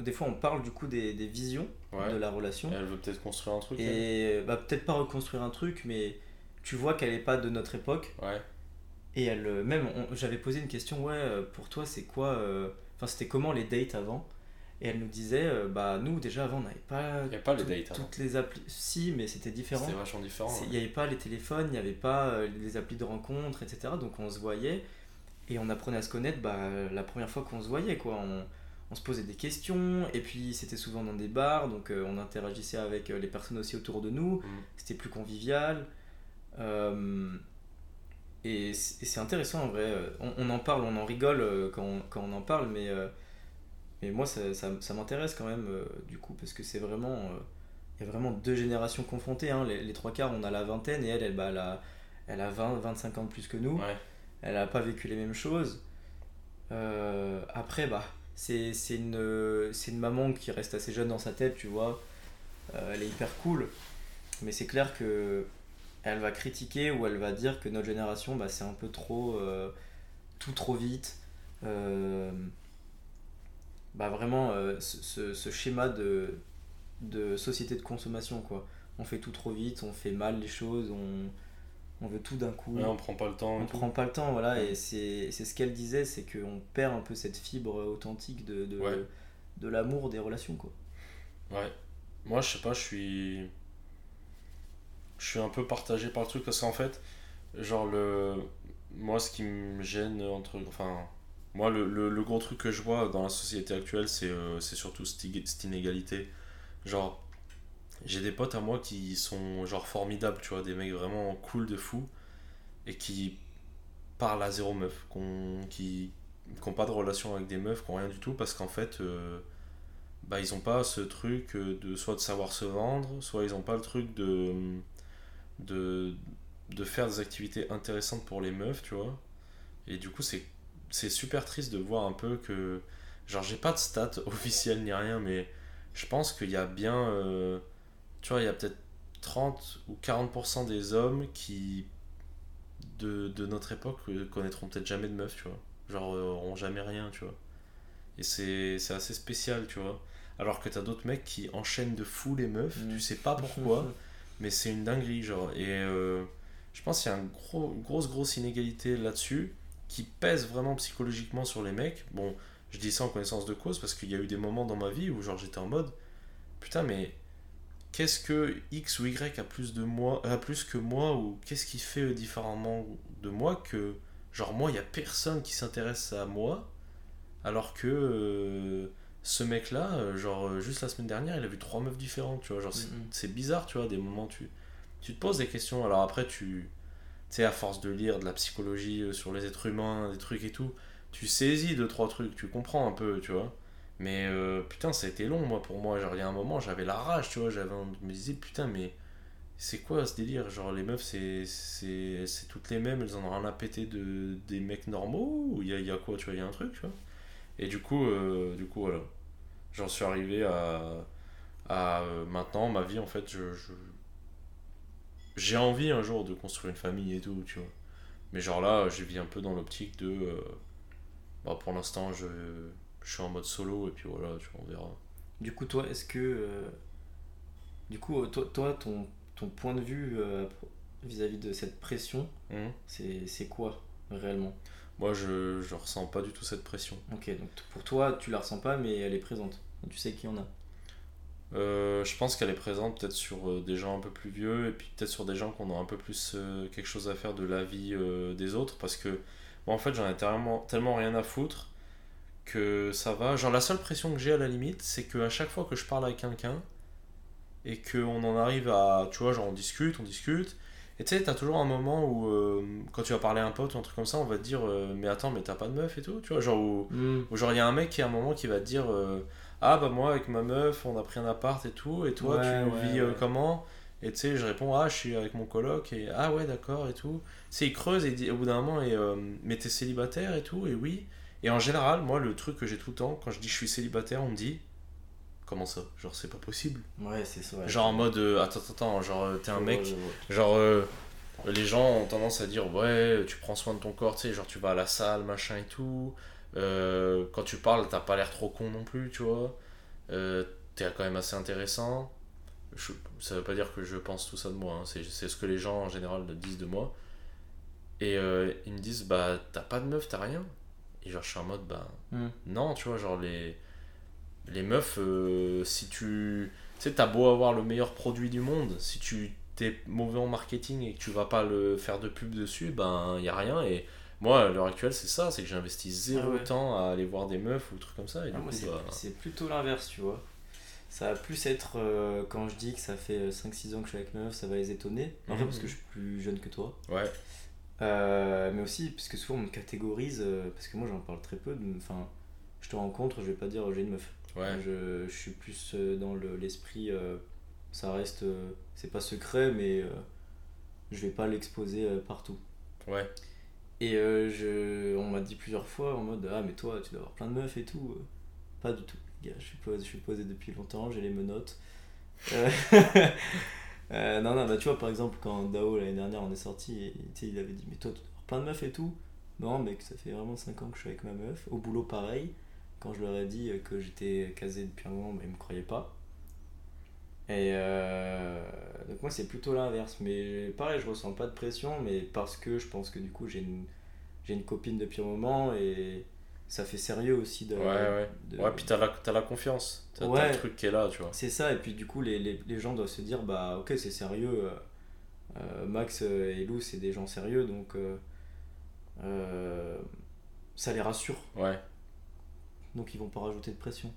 des fois on parle du coup des, des visions Ouais. de la relation. Elle veut peut-être construire un truc. elle. Et bah, peut-être pas reconstruire un truc, mais tu vois qu'elle est pas de notre époque. Ouais. Et elle, euh, même, j'avais posé une question, ouais, euh, pour toi, c'est quoi euh, Enfin, c'était comment les dates avant? Et elle nous disait, euh, bah, nous, déjà, avant, on n'avait pas, Il n'y a pas les dates avant. toutes les applis. Si, mais c'était différent. C'était vachement différent. Il ouais. n'y avait pas les téléphones, il n'y avait pas euh, les applis de rencontre, etc. Donc on se voyait et on apprenait à se connaître bah, la première fois qu'on se voyait. Quoi. On, on se posait des questions et puis c'était souvent dans des bars, donc euh, on interagissait avec euh, les personnes aussi autour de nous. Mm. C'était plus convivial. Euh, et c'est intéressant en vrai. On, on en parle, on en rigole quand on, quand on en parle, mais, mais moi ça, ça, ça m'intéresse quand même du coup parce que c'est vraiment. il y a vraiment deux générations confrontées. hein. Les, les trois quarts, on a la vingtaine et elle, elle, bah, elle, a, elle a 20, 25 ans de plus que nous. Ouais. Elle n'a pas vécu les mêmes choses. Euh, après, bah, c'est une, c'est une maman qui reste assez jeune dans sa tête, tu vois. Euh, elle est hyper cool. Mais c'est clair que elle va critiquer ou elle va dire que notre génération, bah, c'est un peu trop. euh, tout trop vite. Euh, bah, vraiment, euh, ce, ce- schéma de, de société de consommation, quoi. On fait tout trop vite, on fait mal les choses, on veut tout d'un coup Ouais, on prend pas le temps. on prend pas le temps voilà et c'est ce qu'elle disait c'est qu'on perd un peu cette fibre authentique de de, Ouais. de l'amour des relations quoi Ouais. Moi, je sais pas, je suis. Je suis un peu partagé par le truc parce qu'en fait, genre, le. Moi, ce qui me gêne entre. Enfin. Moi, le, le, le gros truc que je vois dans la société actuelle, c'est euh, c'est surtout cette inégalité. Genre, j'ai des potes à moi qui sont, genre, formidables, tu vois, des mecs vraiment cool de fou et qui parlent à zéro meuf, qui n'ont pas de relation avec des meufs, qui ont rien du tout parce qu'en fait. euh, bah, ils ont pas ce truc de soit de savoir se vendre, soit ils ont pas le truc de, de, de faire des activités intéressantes pour les meufs, tu vois. Et du coup, c'est, c'est super triste de voir un peu que. Genre, j'ai pas de stats officielles ni rien, mais je pense qu'il y a bien. euh, tu vois, il y a peut-être 30 ou 40% des hommes qui. De, de notre époque euh, connaîtront peut-être jamais de meufs, tu vois. Genre, euh, auront jamais rien, tu vois. Et c'est, c'est assez spécial, tu vois. Alors que t'as d'autres mecs qui enchaînent de fou les meufs, Mm. tu sais pas pourquoi, mais c'est une dinguerie, genre. Et euh, je pense qu'il y a un gros, une grosse, grosse inégalité là-dessus qui pèse vraiment psychologiquement sur les mecs. Bon, je dis ça en connaissance de cause parce qu'il y a eu des moments dans ma vie où, genre, j'étais en mode putain, mais qu'est-ce que X ou Y a plus, de moi, a plus que moi ou qu'est-ce qui fait euh, différemment de moi que, genre, moi, il y a personne qui s'intéresse à moi alors que. euh, ce mec là genre euh, juste la semaine dernière il a vu trois meufs différentes tu vois genre c'est bizarre tu vois des moments tu tu te poses des questions alors après tu sais à force de lire de la psychologie euh, sur les êtres humains des trucs et tout tu saisis deux trois trucs tu comprends un peu tu vois mais euh, putain ça a été long moi pour moi. Genre il y a un moment j'avais la rage tu vois. J'avais je me disais putain mais c'est quoi ce délire? Genre les meufs c'est toutes les mêmes elles en ont rien à péter de des mecs normaux ou il y a, y a quoi tu vois? Il y a un truc tu vois? Et du coup euh, du coup voilà. J'en suis arrivé à à euh, maintenant ma vie en fait je- j'ai envie un jour de construire une famille et tout tu vois. Mais genre là je vis un peu dans l'optique de euh, bah pour l'instant je, je suis en mode solo et puis voilà tu vois, on verra. Du coup toi est-ce que euh, du coup euh, toi, toi ton ton point de vue euh, vis-à-vis de cette pression Mhm. c'est c'est quoi réellement? Moi je, je ressens pas du tout cette pression. Ok donc pour toi tu la ressens pas mais elle est présente. Tu sais qu'il y en a. Euh, je pense qu'elle est présente peut-être sur des gens un peu plus vieux et puis peut-être sur des gens qui ont un peu plus quelque chose à faire de la vie des autres parce que moi en fait j'en ai tellement, tellement rien à foutre que ça va. Genre la seule pression que j'ai à la limite c'est qu'à chaque fois que je parle avec quelqu'un et qu'on en arrive à, tu vois, genre on discute, on discute et tu sais, t'as toujours un moment où euh, quand tu vas parler à un pote ou un truc comme ça, on va te dire euh, mais attends mais t'as pas de meuf et tout, tu vois, genre où, ou genre, il y a un mec qui à un moment qui va te dire euh, Ah, bah moi, avec ma meuf, on a pris un appart et tout, et toi, Ouais, tu ouais, vis ouais. comment? Et tu sais, je réponds Ah, je suis avec mon coloc, et Ah, ouais, d'accord, et tout. Tu sais, il creuse, et au bout d'un moment, et, Mais t'es célibataire et tout, et oui. Et en général, moi, le truc que j'ai tout le temps, quand je dis je suis célibataire, on me dit comment ça? Genre, c'est pas possible. Ouais, c'est ça. ouais. Genre en mode, euh, attends, attends, genre, euh, t'es un mec, genre, euh, les gens ont tendance à dire, ouais, tu prends soin de ton corps, tu sais, genre, tu vas à la salle, machin et tout. Euh, quand tu parles, t'as pas l'air trop con non plus, tu vois. T'es quand même assez intéressant. Je- ça veut pas dire que je pense tout ça de moi, hein, c'est c'est ce que les gens en général disent de moi. Et ils me disent, bah, t'as pas de meuf, t'as rien? Et genre, je suis en mode, bah, non, tu vois, genre, les, les meufs, euh, si tu. Tu sais, t'as beau avoir le meilleur produit du monde, si tu t'es mauvais en marketing et que tu vas pas le faire de pub dessus, ben, y a rien. Et moi, à l'heure actuelle, c'est ça, c'est que j'investis zéro Ah ouais. temps à aller voir des meufs ou trucs comme ça. Et Ah, du moi, coup, c'est bah, c'est plutôt l'inverse, tu vois. Ça va plus être euh, quand je dis que ça fait 5-6 ans que je suis avec meuf, ça va les étonner. En fait, Mhm. parce que je suis plus jeune que toi. ouais, Euh, mais aussi, parce que souvent on me catégorise, euh, parce que moi j'en parle très peu. Enfin, je te rencontre, je vais pas dire j'ai une meuf. ouais, Je, je suis plus euh, dans le- l'esprit, euh, ça reste, euh, c'est pas secret, mais euh, je vais pas l'exposer euh, partout. ouais. Et euh, je, on m'a dit plusieurs fois en mode Ah, mais toi, tu dois avoir plein de meufs et tout. Euh, Pas du tout, les gars. Je suis posé, je suis posé depuis longtemps, j'ai les menottes. Euh, non, non, bah tu vois, par exemple, quand Dao l'année dernière on est sorti, il avait dit Mais toi, tu avoir plein de meufs et tout. Non, mec, ça fait vraiment 5 ans que je suis avec ma meuf. Au boulot, pareil. Quand je leur ai dit euh, que j'étais casé depuis un moment, bah, ils me croyaient pas. Et euh, donc, moi, c'est plutôt l'inverse. Mais pareil, je ressens pas de pression, mais parce que je pense que du coup, j'ai une, j'ai une copine depuis un moment et ça fait sérieux aussi de. Ouais, ouais. de- Ouais, puis t'as la, t'as la confiance. T'as Ouais. le truc qui est là, tu vois. c'est ça, et puis du coup, les, les, les gens doivent se dire bah, ok, c'est sérieux. euh, euh, Max euh, et Lou, c'est des gens sérieux, donc euh, euh, ça les rassure. Ouais, donc ils vont pas rajouter de pression.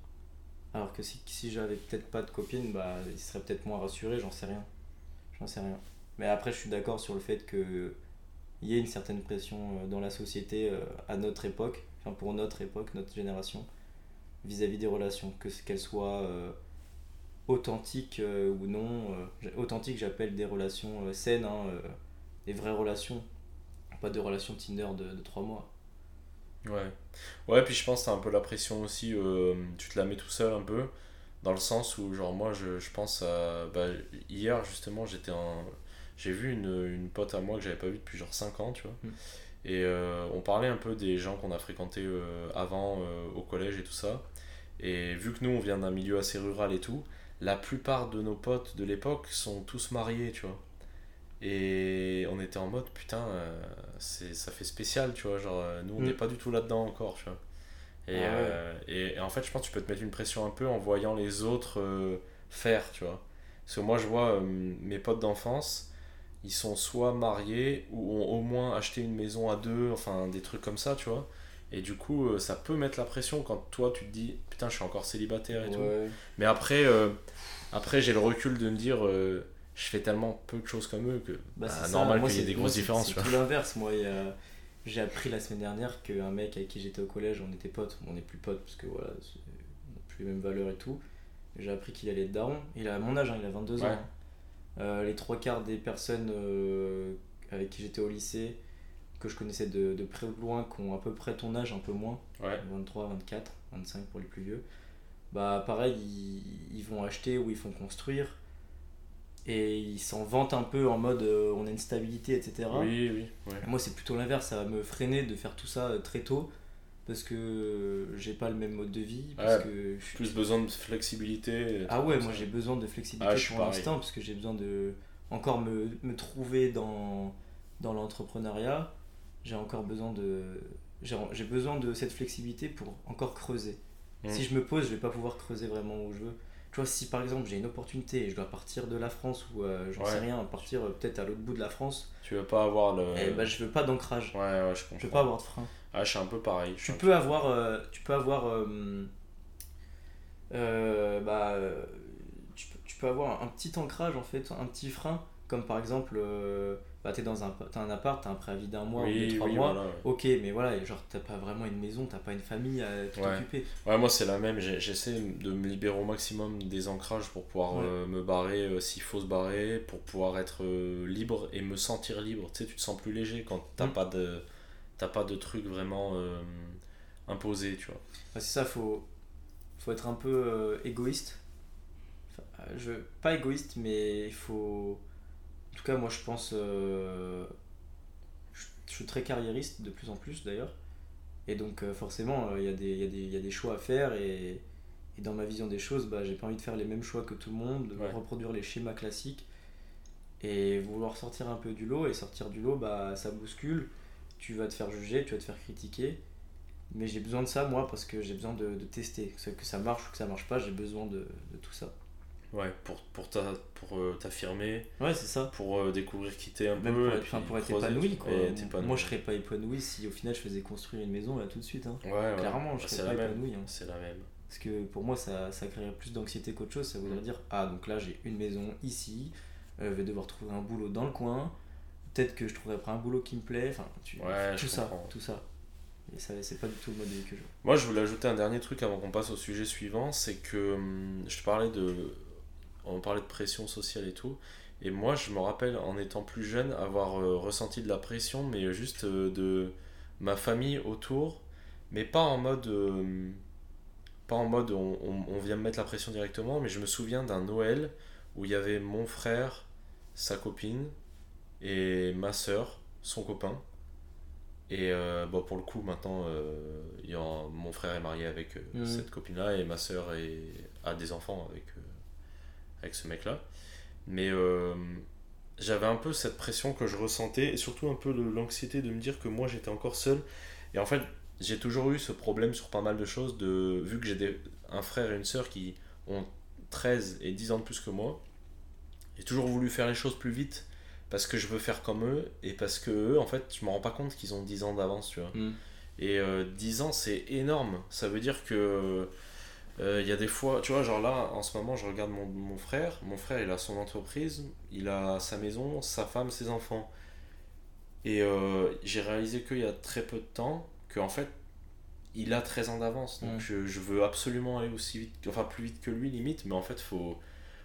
Alors que si, si j'avais peut-être pas de copine, bah, ils seraient peut-être moins rassurés, j'en sais rien. J'en sais rien. Mais après, je suis d'accord sur le fait que il y ait une certaine pression dans la société à notre époque, enfin pour notre époque, notre génération, vis-à-vis des relations, que qu'elles soient euh, authentiques euh, ou non. euh, authentiques, j'appelle des relations saines, hein, des vraies relations, pas des relations Tinder de, de 3 mois. ouais. Ouais, puis je pense que t'as un peu la pression aussi, tu te la mets tout seul un peu, dans le sens où, genre, moi, je, je pense à. Bah, hier, justement, j'étais en. J'ai vu une, une pote à moi que j'avais pas vue depuis genre 5 ans, tu vois. Mm. Et euh, on parlait un peu des gens qu'on a fréquentés euh, avant euh, au collège et tout ça. Et vu que nous, on vient d'un milieu assez rural et tout, la plupart de nos potes de l'époque sont tous mariés, tu vois. Et on était en mode, putain, c'est, ça fait spécial, tu vois. Genre, nous, on Mm. n'est pas du tout là-dedans encore, tu vois. Et, Ah ouais. euh, et, et en fait, je pense que tu peux te mettre une pression un peu en voyant les autres euh, faire, tu vois. Parce que moi, je vois euh, mes potes d'enfance, ils sont soit mariés ou ont au moins acheté une maison à deux, enfin des trucs comme ça, tu vois. Et du coup, euh, ça peut mettre la pression quand toi, tu te dis, putain, je suis encore célibataire et tout. Mais après, euh, après j'ai le recul de me dire, euh, je fais tellement peu de choses comme eux que Bah, bah, normal qu'il y ait des grosses différences. C'est tout l'inverse. Moi, j'ai appris la semaine dernière qu'un mec avec qui j'étais au collège, on était potes. On n'est plus potes parce que voilà, on n'a plus les mêmes valeurs et tout. J'ai appris qu'il allait être daron. Il a mon âge, hein, il a 22 ans. Hein. Euh, les trois quarts des personnes euh, avec qui j'étais au lycée, que je connaissais de, de près ou de loin, qui ont à peu près ton âge, un peu moins, Ouais. 23, 24, 25 pour les plus vieux, bah pareil, ils, ils vont acheter ou ils font construire et ils s'en vantent un peu en mode euh, on a une stabilité, etc. Oui, oui, ouais. Moi, c'est plutôt l'inverse, ça va me freiner de faire tout ça euh, très tôt parce que j'ai pas le même mode de vie, parce Ouais, que je suis Plus besoin de flexibilité. ah ouais, moi j'ai besoin de flexibilité Ah, pour l'instant parce que j'ai besoin de encore me, me trouver dans, dans l'entrepreneuriat. J'ai encore besoin de j'ai besoin de cette flexibilité pour encore creuser. Mm. Si je me pose, je vais pas pouvoir creuser vraiment où je veux. Tu vois, si par exemple j'ai une opportunité et je dois partir de la France ou euh, j'en Ouais. sais rien, partir euh, peut-être à l'autre bout de la France, Tu veux pas avoir le. eh ben, je veux pas d'ancrage. Ouais, ouais, je comprends. Je veux pas avoir de frein. Ah, je suis un peu pareil. suis Tu peux avoir, euh, tu peux avoir, euh, euh, bah, euh, tu, peux, tu peux avoir un petit ancrage en fait, un petit frein, comme par exemple, euh, bah, t'es dans un, t'as un appart, t'as un préavis d'un mois ou Oui, de trois oui, mois. voilà, ouais. Ok, mais voilà, genre t'as pas vraiment une maison, t'as pas une famille à tout Ouais. occuper. Ouais, moi c'est la même. J'essaie de me libérer au maximum des ancrages pour pouvoir Ouais. euh, me barrer euh, s'il faut se barrer, pour pouvoir être euh, libre et me sentir libre. Tu sais, tu te sens plus léger quand t'as Mm. pas de t'as pas de truc vraiment imposé, tu vois. Bah, c'est ça, faut, faut être un peu égoïste je, pas égoïste, mais il faut. En tout cas, moi je pense. euh, je, je suis très carriériste de plus en plus d'ailleurs. Et donc, euh, forcément, euh, il y, a des- y, y a choix à faire. Et, et dans ma vision des choses, bah, j'ai pas envie de faire les mêmes choix que tout le monde, de Ouais. reproduire les schémas classiques. Et vouloir sortir un peu du lot. Et sortir du lot, bah, ça bouscule. Tu vas te faire juger, tu vas te faire critiquer. Mais j'ai besoin de ça, moi, parce que j'ai besoin de, de tester. Que ça- que ça marche ou que ça marche pas, j'ai besoin de, de tout ça. Ouais, pour, pour, ta- pour euh, t'affirmer, Ouais, c'est ça. pour euh, découvrir qui t'es un Même peu. pour être, pour être épanoui, quoi. Moi, je serais pas épanoui si au final je faisais construire une maison là tout de suite. hein. Ouais, ouais. Clairement, je Bah, serais pas épanoui. hein. C'est la même. Parce que pour moi, ça, ça créerait plus d'anxiété qu'autre chose. Ça voudrait dire Ah, donc là, j'ai une maison ici, euh, je vais devoir trouver un boulot dans le coin. Peut-être que je trouverai après un boulot qui me plaît. Enfin, tu- Ouais, tout je ça, comprends. tout ça. Et ça, c'est pas du tout le mode de vie que je. Moi, je voulais ajouter un dernier truc avant qu'on passe au sujet suivant, c'est que hum, je te parlais de, on parlait de pression sociale et tout, et moi, je me rappelle en étant plus jeune avoir euh, ressenti de la pression, mais juste euh, de ma famille autour, mais pas en mode, euh, pas en mode on, on- on vient me mettre la pression directement, mais je me souviens d'un Noël où il y avait mon frère, sa copine et ma soeur, son copain. Et bon, pour le coup, maintenant, il y a- mon frère est marié avec cette copine-là et ma soeur est, a des enfants avec, avec ce mec-là. Mais euh, j'avais un peu cette pression que je ressentais et surtout un peu l'anxiété de me dire que moi j'étais encore seul. Et en fait, j'ai toujours eu ce problème sur pas mal de choses. De, vu que j'ai un frère et une soeur qui ont 13 et 10 ans de plus que moi, j'ai toujours voulu faire les choses plus vite parce que je veux faire comme eux et parce que eux, en fait, je me rends pas compte qu'ils ont 10 ans d'avance, tu vois. Et euh, 10 ans, c'est énorme. Ça veut dire que euh, il y a des fois, tu vois, genre là, en ce moment, je regarde mon, mon frère. Mon frère, il a son entreprise, il a sa maison, sa femme, ses enfants. Et euh, j'ai réalisé qu'il y a très peu de temps qu'en fait, il a 13 ans d'avance. Donc je, je veux absolument aller aussi vite, enfin plus vite que lui, limite. Mais en fait, faut,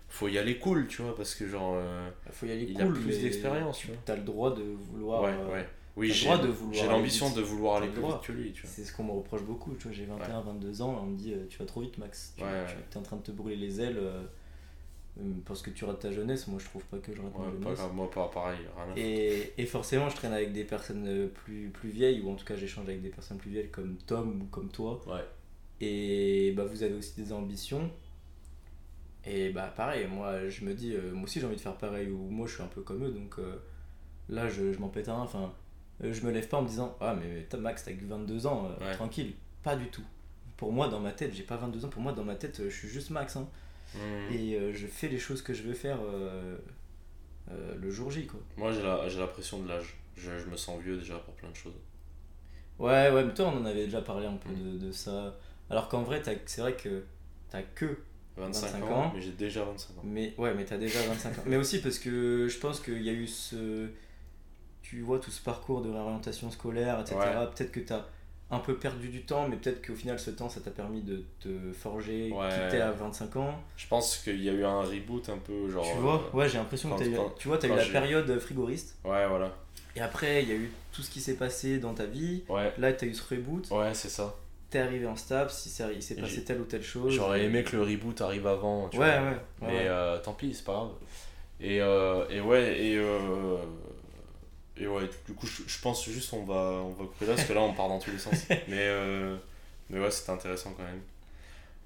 faut y aller cool, tu vois, parce que genre. euh, Il faut y aller Il a plus d'expérience, tu vois. T'as le droit de vouloir. ouais, ouais. Oui, j'ai l'ambition de vouloir aller plus vite que lui. C'est ce qu'on me reproche beaucoup. Tu vois, j'ai 21, 22 ans, on me dit euh, tu vas trop vite, Max. Tu Ouais, es en train de te brûler les ailes euh, euh, parce que tu rates ta jeunesse. Moi, je trouve pas que je rate Ouais, ma jeunesse. moi pas pareil, rien. Et, et forcément, je traîne avec des personnes plus, plus vieilles, ou en tout cas, j'échange avec des personnes plus vieilles comme Tom ou comme toi. Ouais. Et bah, vous avez aussi des ambitions. Et bah, pareil, moi, je me dis, euh, moi aussi, j'ai envie de faire pareil, ou moi, je suis un peu comme eux, donc euh, là, je, je m'en pète un. Enfin, je me lève pas en me disant, ah, mais t'as- Max, t'as que 22 ans, euh, Ouais. tranquille. Pas du tout. Pour moi, dans ma tête, j'ai pas 22 ans, pour moi, dans ma tête, euh, je suis juste Max. hein. Hmm. Et euh, je fais les choses que je veux faire euh, euh, le jour J, quoi. Moi j'ai la, la pression de l'âge. Je, je me sens vieux déjà pour plein de choses. Ouais, ouais, mais toi, on en avait déjà parlé un peu Mm. de, de ça. Alors qu'en vrai, c'est vrai que t'as que. 25, 25 ans, ans. mais j'ai déjà 25 ans. Mais ouais, mais t'as déjà 25 ans. Mais aussi parce que je pense qu'il y a eu ce. Tu vois, tout ce parcours de réorientation scolaire, etc. Ouais. Peut-être que t'as un peu perdu du temps, mais peut-être qu'au final, ce temps, ça t'a permis de te forger, Ouais. quitter à 25 ans. Je pense qu'il y a eu un reboot un peu genre. tu vois, euh, ouais, j'ai l'impression que t'as eu, tu vois, t'as eu la période frigoriste. Ouais, voilà. Et après, il y a eu tout ce qui s'est passé dans ta vie. Ouais, Là, t'as eu ce reboot. ouais, c'est ça. T'es arrivé en STAPS, il s'est il s'est passé telle ou telle chose. J'aurais aimé que le reboot arrive avant. tu Ouais, vois. ouais, ouais. Mais euh, tant pis, c'est pas grave. Et, euh, et ouais, et, et ouais, du coup, je, je pense juste on va, on va couper là parce que là on part dans tous les sens. Mais, euh, mais ouais, c'était intéressant quand même.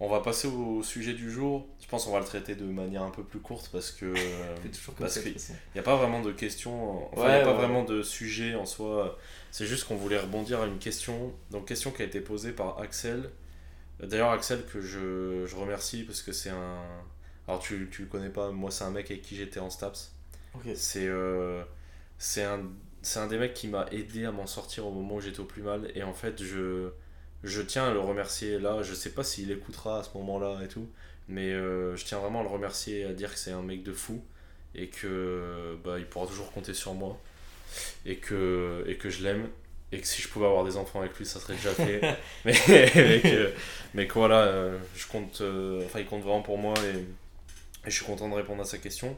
On va passer au sujet du jour. Je pense qu'on va le traiter de manière un peu plus courte parce que euh, parce ça, de que toute façon. Il n'y a pas vraiment de question, enfin, il Ouais, n'y a pas ouais. vraiment de sujet en soi. C'est juste qu'on voulait rebondir à une question, donc question qui a été posée par Axel. D'ailleurs, Axel, que je, je remercie parce que c'est un. Alors, tu, tu le connais pas, moi, c'est un mec avec qui j'étais en STAPS. C'est euh, c'est un, c'est un des mecs qui m'a aidé à m'en sortir au moment où j'étais au plus mal. Et en fait, je, je tiens à le remercier là. Je sais pas s'il écoutera à ce moment-là et tout. Mais euh, je tiens vraiment à le remercier et à dire que c'est un mec de fou. Et que bah, il pourra toujours compter sur moi. Et que, et que je l'aime. Et que si je pouvais avoir des enfants avec lui, ça serait déjà fait. mais, mais, que, mais que voilà, euh, je compte, euh, enfin, il compte vraiment pour moi. Et, et je suis content de répondre à sa question.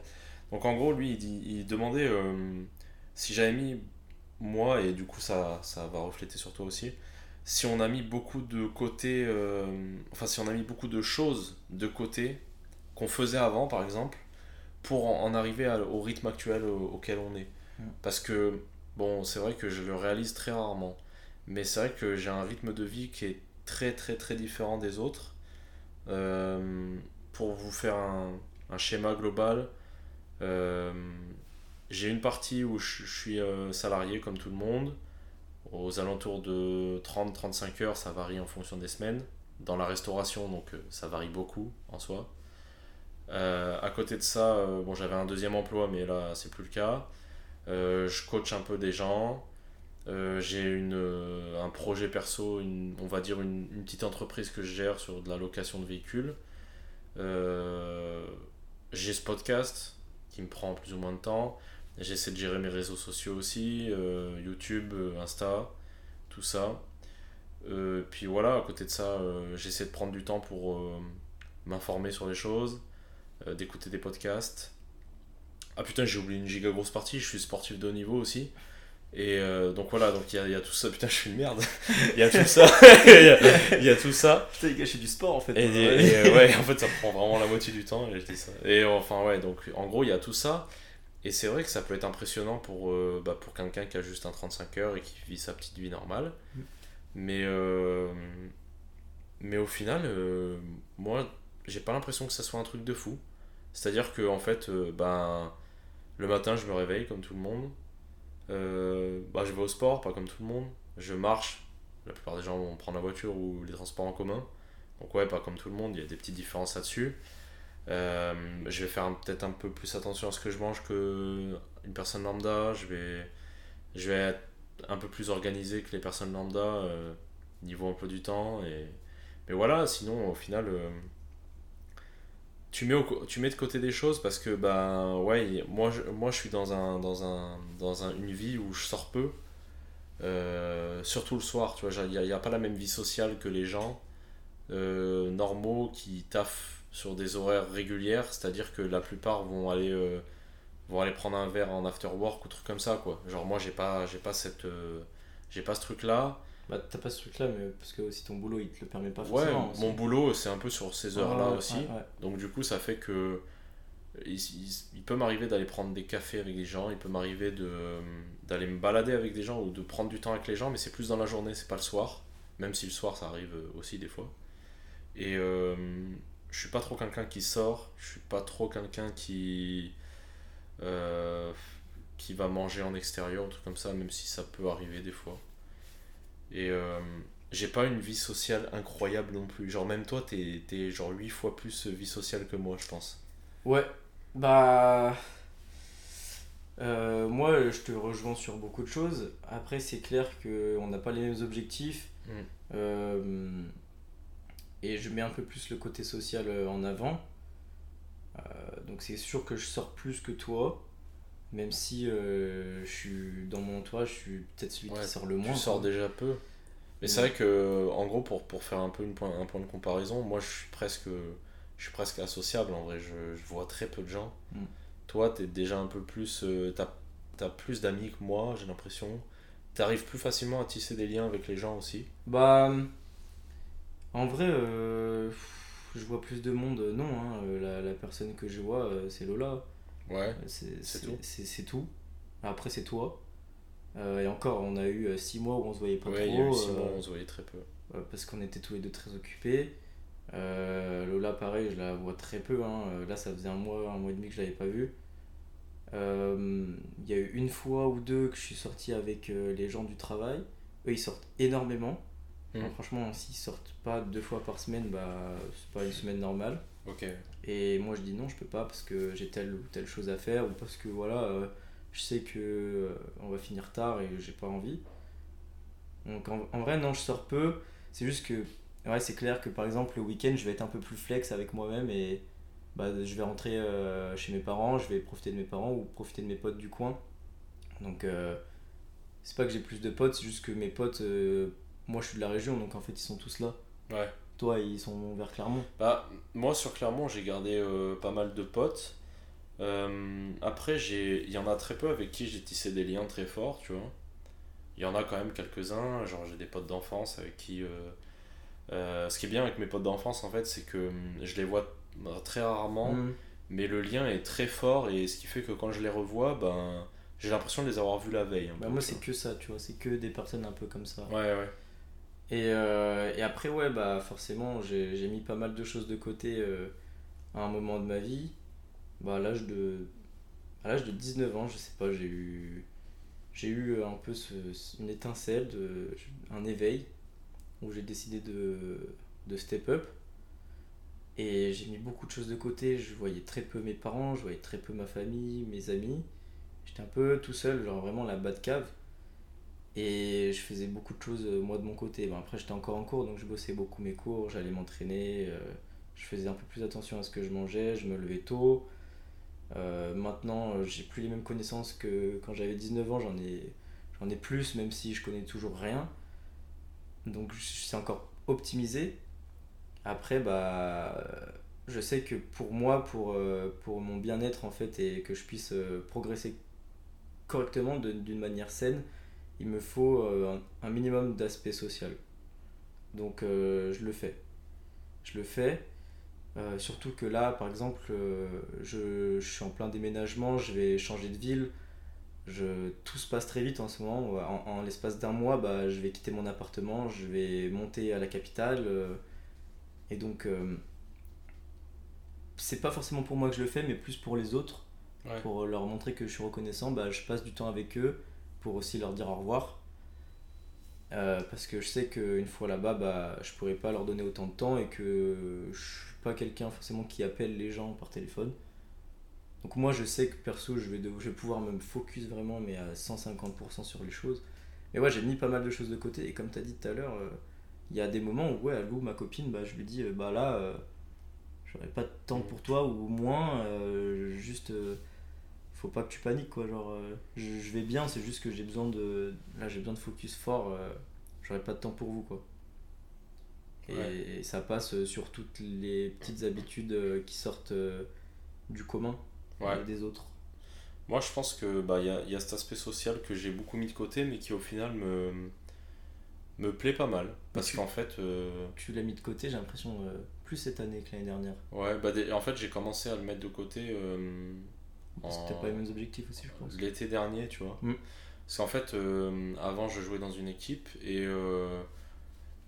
Donc en gros, lui, il, demandait euh, si j'avais mis, moi, et du coup ça, ça va refléter sur toi aussi, si on a mis beaucoup de côté, euh, enfin si on a mis beaucoup de choses de côté qu'on faisait avant, par exemple, pour en, en arriver à- au rythme actuel au- auquel on est. Mm. Parce que, bon, c'est vrai que je le réalise très rarement, mais c'est vrai que j'ai un rythme de vie qui est très très très différent des autres. Euh, pour vous faire un, un schéma global, euh, j'ai une partie où je, suis euh, salarié comme tout le monde, aux alentours de 30-35 heures, ça varie en fonction des semaines. Dans la restauration, donc euh, ça varie beaucoup en soi. Euh, à côté de ça, bon, j'avais un deuxième emploi, mais là, c'est plus le cas. Je coach un peu des gens. J'ai un projet perso, une, on va dire une, petite entreprise que je gère sur de la location de véhicules. J'ai ce podcast qui me prend plus ou moins de temps. J'essaie de gérer mes réseaux sociaux aussi, euh, YouTube, euh, Insta, tout ça. Euh, puis voilà, à côté de ça, j'essaie de prendre du temps pour m'informer sur les choses, d'écouter des podcasts. Ah putain, j'ai oublié une giga grosse partie, je suis sportif de haut niveau aussi. Et euh, donc voilà, donc il y a, il y a tout ça. Putain, je suis une merde. Il y a tout ça. Il y a- il y a tout ça. Putain, je fais du sport en fait. Et, et, ouais, en fait, ça prend vraiment la moitié du temps. Et je dis ça. Et enfin, ouais, donc en gros, il y a tout ça. Et c'est vrai que ça peut être impressionnant pour, euh, bah, pour quelqu'un qui a juste un 35 heures et qui vit sa petite vie normale. Mm. Mais, euh, mais au final, euh, moi, j'ai pas l'impression que ça soit un truc de fou. C'est-à-dire que, en fait, ben, le matin, je me réveille comme tout le monde. Bah, je vais au sport, pas comme tout le monde. Je marche. La plupart des gens vont prendre la voiture ou les transports en commun. Donc ouais, pas comme tout le monde, il y a des petites différences là-dessus. Euh, je vais faire peut-être un peu plus attention à ce que je mange que une personne lambda. Je vais, je vais être un peu plus organisé que les personnes lambda euh, niveau emploi du temps. Et... Mais voilà, sinon au final, euh, tu, mets tu mets de côté des choses parce que ben ouais, moi je, moi, je suis dans, un, dans, un, dans un- une vie où je sors peu. Euh, surtout le soir, tu vois, il n'y a, a pas la même vie sociale que les gens normaux qui taffent sur des horaires régulières, c'est-à-dire que la plupart vont aller, euh, vont aller prendre un verre en after work ou truc comme ça, quoi. Genre moi j'ai pas, j'ai pas cette, euh, j'ai pas ce truc-là. Bah, t'as pas ce truc là, mais parce que aussi ton boulot il te le permet pas Ouais, forcément. aussi. mon boulot c'est un peu sur ces heures-là Ouais, aussi. ouais, ouais. Donc du coup, ça fait que il, il- il peut m'arriver d'aller prendre des cafés avec des gens, il peut m'arriver de d'aller me balader avec des gens ou de prendre du temps avec les gens, mais c'est plus dans la journée, c'est pas le soir. Même si le soir, ça arrive aussi des fois. Et euh, je suis pas trop quelqu'un qui sort, je suis pas trop quelqu'un qui euh, qui va manger en extérieur, un truc comme ça, même si ça peut arriver des fois. Et euh, j'ai pas une vie sociale incroyable non plus. Genre, même toi, t'es, t'es genre 8 fois plus vie sociale que moi, je pense. Ouais, bah. euh, moi, je te rejoins sur beaucoup de choses. Après, c'est clair qu'on n'a pas les mêmes objectifs. Mm. Et je mets un peu plus le côté social euh, en avant. Euh, donc, c'est sûr que je sors plus que toi. Même si euh, je suis dans mon entourage, je suis peut-être celui Ouais, qui sort le moins. tu sors déjà peu. Mais c'est Mm. vrai que, en gros, pour, pour faire un peu une point, un point de comparaison, moi, je suis presque, je suis presque associable en vrai. Je, je vois très peu de gens. Mm. Toi, t'es déjà un peu plus. euh, t'as, t'as plus d'amis que moi, j'ai l'impression. T'arrives plus facilement à tisser des liens avec les gens aussi. Bah, en vrai, euh, je vois plus de monde. Non, hein, euh, la, la personne que je vois, euh, c'est Lola. Ouais. C'est tout. c'est- tout. Après, c'est toi. Euh, et encore, on a eu 6 mois où on se voyait pas Ouais, trop. il y a eu six euh, mois, on se voyait très peu. euh, parce qu'on était tous les deux très occupés. Euh, Lola, pareil, je la vois très peu. hein. Euh, Là, ça faisait un mois, un mois et demi que je l'avais pas vue. Euh, Il y a eu une fois ou deux que je suis sorti avec euh, les gens du travail. Eux, ils sortent énormément. Alors, franchement, s'ils sortent pas deux fois par semaine, bah, c'est pas une semaine normale. Et moi je dis non, je peux pas parce que j'ai telle ou telle chose à faire ou parce que voilà, euh, je sais que euh, on va finir tard et j'ai pas envie. Donc en, en vrai, non, je sors peu. C'est juste que, ouais, c'est clair que par exemple le week-end, je vais être un peu plus flex avec moi-même et bah, je vais rentrer euh, chez mes parents, je vais profiter de mes parents ou profiter de mes potes du coin. Donc euh, c'est pas que j'ai plus de potes, c'est juste que mes potes, euh, moi je suis de la région donc en fait ils sont tous là. Ouais. Toi, ils sont vers Clermont. Bah, moi sur Clermont, j'ai gardé euh, pas mal de potes. Euh, après, j'ai, il y en a très peu avec qui j'ai tissé des liens très forts, tu vois. Il y en a quand même quelques-uns, genre j'ai des potes d'enfance avec qui. euh, euh, ce qui est bien avec mes potes d'enfance, en fait, c'est que hum, je les vois très rarement, Mm. mais le lien est très fort et ce qui fait que quand je les revois, ben, j'ai l'impression de les avoir vus la veille. Bah, peu, moi, c'est que ça, tu vois, c'est que des personnes un peu comme ça. Ouais, ouais. Et, euh, et après, ouais, bah forcément, j'ai mis pas mal de choses de côté euh, à un moment de ma vie. Bah, à l'âge de, de 19 ans, je sais pas, j'ai eu, un peu une étincelle, de, un éveil, où j'ai décidé de, de step up. Et j'ai mis beaucoup de choses de côté. Je voyais très peu mes parents, je voyais très peu ma famille, mes amis. J'étais un peu tout seul, genre vraiment la bas de cave. Et je faisais beaucoup de choses euh, moi de mon côté. Bon, après, j'étais encore en cours, donc je bossais beaucoup mes cours, j'allais m'entraîner, euh, je faisais un peu plus attention à ce que je mangeais, je me levais tôt. Euh, maintenant, j'ai plus les mêmes connaissances que quand j'avais 19 ans, j'en ai, j'en ai plus, même si je connais toujours rien. Donc, suis encore optimisé. Après, bah, je sais que pour moi, pour, pour mon bien-être en fait, et que je puisse progresser correctement, d'une manière saine, il me faut euh, un, un minimum d'aspect social. Donc euh, je le fais. Je le fais. Euh, surtout que là, par exemple, je, je suis en plein déménagement, je vais changer de ville. Je, tout se passe très vite en ce moment. En, en l'espace d'un mois, bah, je vais quitter mon appartement, je vais monter à la capitale. et donc, c'est pas forcément pour moi que je le fais, mais plus pour les autres Ouais. pour leur montrer que je suis reconnaissant, bah, je passe du temps avec eux pour aussi leur dire au revoir. Euh, parce que je sais qu'une fois là-bas, bah, je pourrais pas leur donner autant de temps et que je suis pas quelqu'un forcément qui appelle les gens par téléphone. Donc moi je sais que perso je vais, de- je vais pouvoir me focus vraiment mais à 150% sur les choses. Mais ouais j'ai mis pas mal de choses de côté et comme tu as dit tout à l'heure, euh, il y a des moments où ouais Lou ma copine bah, je lui dis euh, bah là euh, j'aurais pas de temps pour toi ou moins euh, juste euh, faut pas que tu paniques quoi genre euh, je, je vais bien c'est juste que j'ai besoin de là j'ai besoin de focus fort euh, j'aurais pas de temps pour vous quoi et, Ouais. et ça passe sur toutes les petites habitudes euh, qui sortent euh, du commun Ouais. euh, des autres Moi, je pense que bah, y, a, y a cet aspect social que j'ai beaucoup mis de côté, mais qui au final me, me plaît pas mal. Parce qu'en fait, euh, tu l'as mis de côté j'ai l'impression euh, plus cette année que l'année dernière ouais, bah, en fait, j'ai commencé à le mettre de côté que en- pas les mêmes objectifs aussi je pense l'été dernier, tu vois. Mm. Parce qu'en fait, euh, avant, je jouais dans une équipe et, euh,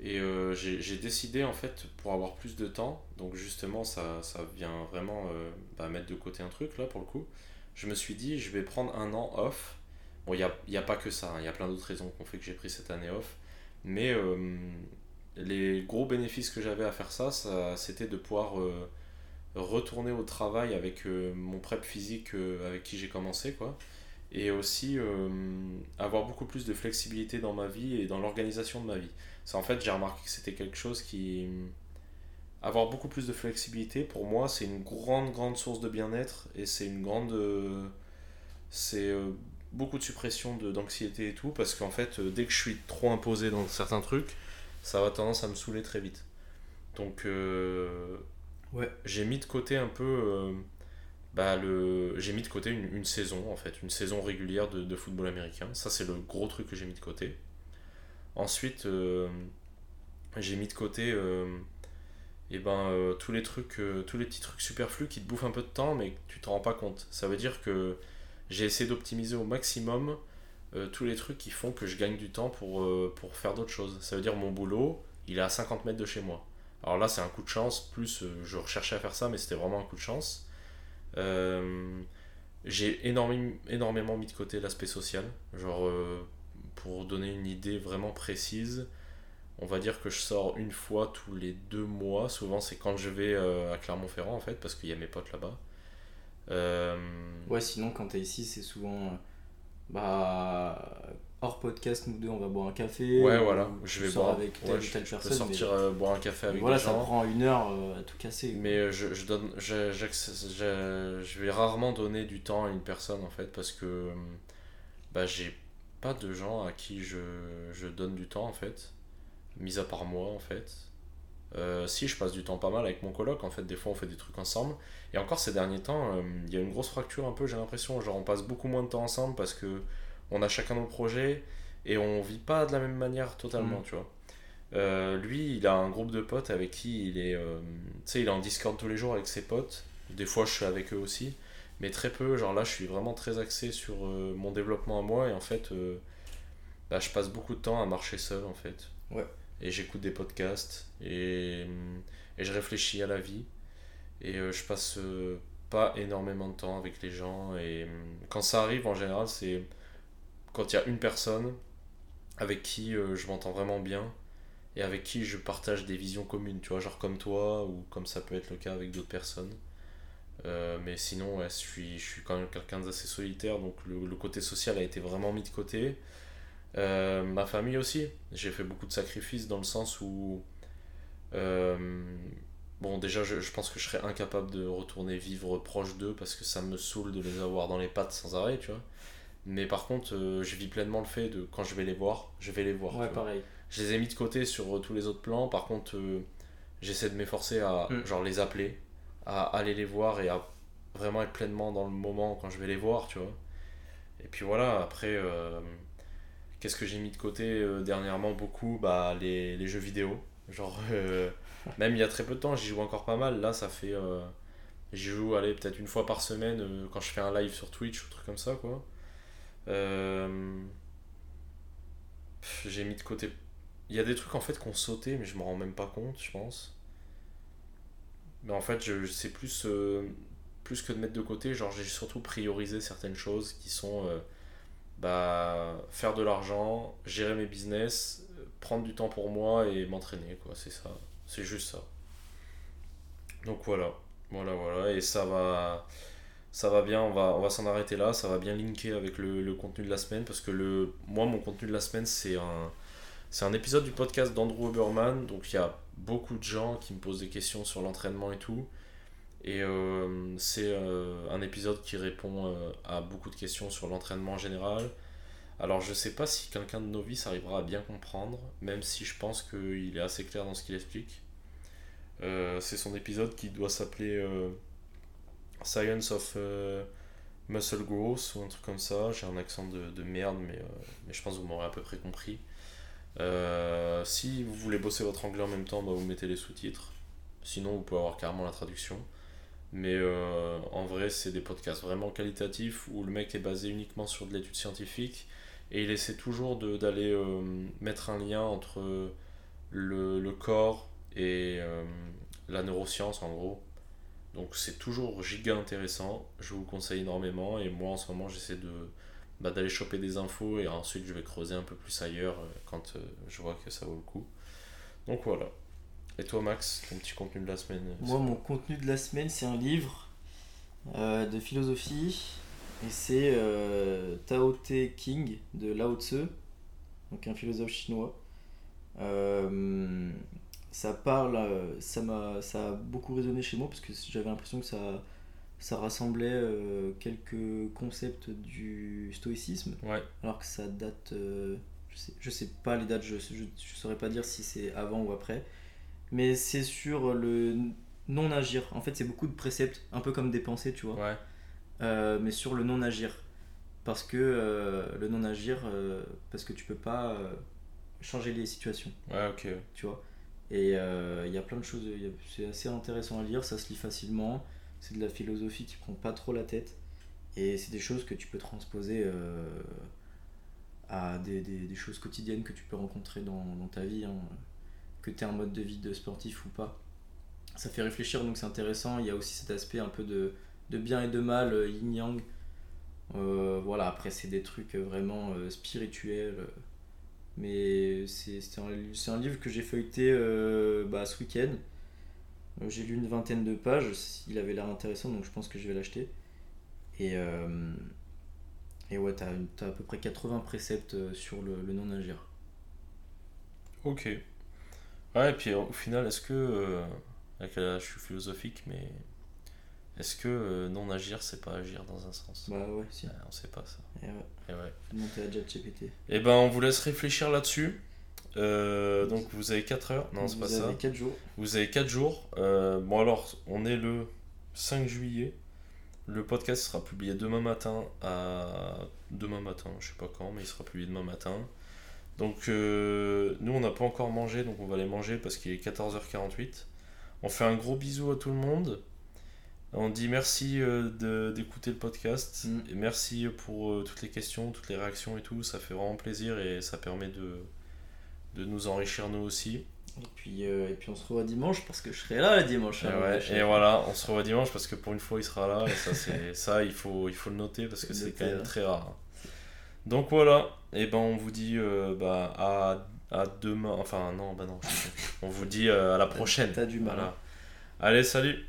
et euh, j'ai décidé, en fait, pour avoir plus de temps, donc justement, ça, ça vient vraiment bah, mettre de côté un truc, là, pour le coup. Je me suis dit, je vais prendre un an off. Bon, il n'y a, y a pas que ça, hein, il y a plein d'autres raisons qui ont fait que j'ai pris cette année off. Mais les gros bénéfices que j'avais à faire ça, ça c'était de pouvoir euh, retourner au travail avec euh, mon prep physique euh, avec qui j'ai commencé, quoi et aussi euh, avoir beaucoup plus de flexibilité dans ma vie et dans l'organisation de ma vie. C'est en fait, j'ai remarqué que c'était quelque chose qui. Avoir beaucoup plus de flexibilité, pour moi, c'est une grande, grande source de bien-être et c'est une grande. c'est beaucoup de suppression d'anxiété et tout, parce qu'en fait, dès que je suis trop imposé dans certains trucs, ça va tendance à me saouler très vite. Donc, Ouais. j'ai mis de côté un peu. euh, bah, le... j'ai mis de côté une, saison, en fait, une saison régulière de, football américain. Ça, c'est le gros truc que j'ai mis de côté. Ensuite, euh, j'ai mis de côté euh, eh ben, tous, les trucs, tous les petits trucs superflus qui te bouffent un peu de temps, mais que tu t'en rends pas compte. Ça veut dire que j'ai essayé d'optimiser au maximum tous les trucs qui font que je gagne du temps pour, pour faire d'autres choses. Ça veut dire mon boulot, il est à 50 mètres de chez moi. Alors là, c'est un coup de chance, plus euh, je recherchais à faire ça, mais c'était vraiment un coup de chance. Euh, j'ai énormément, énormément mis de côté l'aspect social. Genre, euh, pour donner une idée vraiment précise, on va dire que je sors une fois tous les deux mois. Souvent, c'est quand je vais à Clermont-Ferrand, en fait, parce qu'il y a mes potes là-bas. Ouais, sinon, quand t'es ici, c'est souvent. Bah. Hors podcast, nous deux, on va boire un café. Ouais, ou voilà, je vais boire. avec telle ouais, ou je, telle je peux personne. sortir mais- euh, boire un café avec voilà, des ça gens. prend une heure euh, à tout casser. Mais euh, je, je, donne, je, je, vais rarement donner du temps à une personne en fait parce que euh, bah, j'ai pas de gens à qui je, je donne du temps en fait, mis à part moi en fait. Euh, si je passe du temps pas mal avec mon coloc, en fait, des fois on fait des trucs ensemble. Et encore ces derniers temps, euh, il y a une grosse fracture un peu, j'ai l'impression. Genre on passe beaucoup moins de temps ensemble parce que on a chacun nos projets et on vit pas de la même manière totalement, Mm. tu vois. Euh, lui, il a un groupe de potes avec qui il est. euh, tu sais, il est en Discord tous les jours avec ses potes. Des fois, je suis avec eux aussi. Mais très peu. Genre là, je suis vraiment très axé sur euh, mon développement à moi. Et en fait, bah, je passe beaucoup de temps à marcher seul, en fait. Ouais. Et j'écoute des podcasts. Et, et je réfléchis à la vie. Et je passe pas énormément de temps avec les gens. Et hum, quand ça arrive, en général, c'est quand il y a une personne avec qui euh, je m'entends vraiment bien et avec qui je partage des visions communes, tu vois, genre comme toi ou comme ça peut être le cas avec d'autres personnes. Euh, mais sinon, je suis, je suis quand même quelqu'un d'assez solitaire, donc le, côté social a été vraiment mis de côté. Euh, ma famille aussi, j'ai fait beaucoup de sacrifices dans le sens où, bon, déjà, je pense que je serais incapable de retourner vivre proche d'eux parce que ça me saoule de les avoir dans les pattes sans arrêt, tu vois. Mais par contre, euh, je vis pleinement le fait de quand je vais les voir, je vais les voir. Ouais, pareil. Je les ai mis de côté sur euh, tous les autres plans. Par contre, euh, j'essaie de m'efforcer à Mm. genre les appeler, à aller les voir et à vraiment être pleinement dans le moment quand je vais les voir, tu vois. Et puis voilà, après, euh, qu'est-ce que j'ai mis de côté dernièrement? Beaucoup bah, les, les jeux vidéo. Genre, même il y a très peu de temps, j'y joue encore pas mal. Là, ça fait. j'y joue, allez, peut-être une fois par semaine quand je fais un live sur Twitch ou truc comme ça, quoi. Euh, j'ai mis de côté. Il y a des trucs en fait qu'on sauté, mais je me rends même pas compte, je pense. Mais en fait, je, sais plus, euh, plus que de mettre de côté, genre j'ai surtout priorisé certaines choses qui sont euh, bah, faire de l'argent, gérer mes business, prendre du temps pour moi et m'entraîner, quoi, c'est ça. C'est juste ça. Donc voilà, voilà, voilà, et ça va, ça va bien, on va, on va s'en arrêter là, ça va bien linker avec le, le contenu de la semaine, parce que le, moi, mon contenu de la semaine, c'est un, c'est un épisode du podcast d'Andrew Huberman, donc il y a beaucoup de gens qui me posent des questions sur l'entraînement et tout, et euh, c'est euh, un épisode qui répond euh, à beaucoup de questions sur l'entraînement en général. Alors je sais pas si quelqu'un de novice arrivera à bien comprendre, même si je pense qu'il est assez clair dans ce qu'il explique. C'est son épisode qui doit s'appeler Science of euh, Muscle Growth ou un truc comme ça. J'ai un accent de, de merde, mais, euh, mais je pense que vous m'aurez à peu près compris. Euh, si vous voulez bosser votre anglais en même temps, bah, vous mettez les sous-titres. Sinon, vous pouvez avoir carrément la traduction. Mais en vrai, c'est des podcasts vraiment qualitatifs où le mec est basé uniquement sur de l'étude scientifique et il essaie toujours d'aller mettre un lien entre le, le corps et la neuroscience en gros. Donc c'est toujours giga intéressant, je vous le conseille énormément et moi en ce moment j'essaie de bah, d'aller choper des infos et ensuite je vais creuser un peu plus ailleurs euh, quand euh, je vois que ça vaut le coup. Donc voilà. Et toi Max, ton petit contenu de la semaine euh, Moi, mon contenu de la semaine, c'est un livre de philosophie. Et c'est Tao Te King de Lao Tzu, donc un philosophe chinois. Ça parle, euh, ça m'a, ça a beaucoup résonné chez moi parce que j'avais l'impression que ça, ça rassemblait euh, quelques concepts du stoïcisme, Ouais, alors que ça date, euh, je sais, je sais pas les dates, je, je, je saurais pas dire si c'est avant ou après, mais c'est sur le non-agir. En fait, c'est beaucoup de préceptes, un peu comme des pensées, tu vois, ouais, euh, mais sur le non-agir. Parce que le non-agir, euh, parce que tu peux pas changer les situations, ouais, ok. tu vois. Et euh, il y a plein de choses, c'est assez intéressant à lire, ça se lit facilement, c'est de la philosophie qui prend pas trop la tête, et c'est des choses que tu peux transposer euh, à des, des- choses quotidiennes que tu peux rencontrer dans, ta vie, hein, que tu aies un mode de vie de sportif ou pas. Ça fait réfléchir, donc c'est intéressant, il y a aussi cet aspect un peu de, de bien et de mal, euh, yin-yang. Voilà, après c'est des trucs vraiment spirituels. Mais c'est un, un livre que j'ai feuilleté euh, bah, ce week-end. Euh, J'ai lu une vingtaine de pages, il avait l'air intéressant donc je pense que je vais l'acheter. Et, euh, et ouais, t'as à peu près 80 préceptes sur le, non-agir. Ok. Ouais, et puis au final, est-ce que. avec la- je suis philosophique, mais. Est-ce que euh, non agir, c'est pas agir dans un sens? Bah ouais, si. Ouais, On sait pas ça. Et ouais, Et ouais. à ChatGPT. Et ben, on vous laisse réfléchir là-dessus. Euh, donc, vous avez 4 heures. Non, c'est Vous pas ça. avez 4 jours. Vous avez 4 jours. Euh, bon, alors, on est le 5 juillet. Le podcast sera publié demain matin à. Demain matin, je sais pas quand, mais il sera publié demain matin. Donc euh, nous on n'a pas encore mangé, donc on va aller manger parce qu'il est 14h48. On fait un gros bisou à tout le monde. On dit merci euh, d'écouter le podcast. Mm. Et merci pour euh, toutes les questions, toutes les réactions et tout. Ça fait vraiment plaisir et ça permet de, de nous enrichir nous aussi. Et puis, euh, et puis on se revoit dimanche parce que je serai là le dimanche. Et, hein, ouais, et voilà, on se revoit dimanche parce que pour une fois il sera là. Et ça, ça il, faut, il faut le noter parce que c'est quand même hein. très rare. Donc voilà, et ben on vous dit euh, bah, à, à demain. Enfin non, bah non, on vous dit à la prochaine. T'as du mal. Voilà. Allez, salut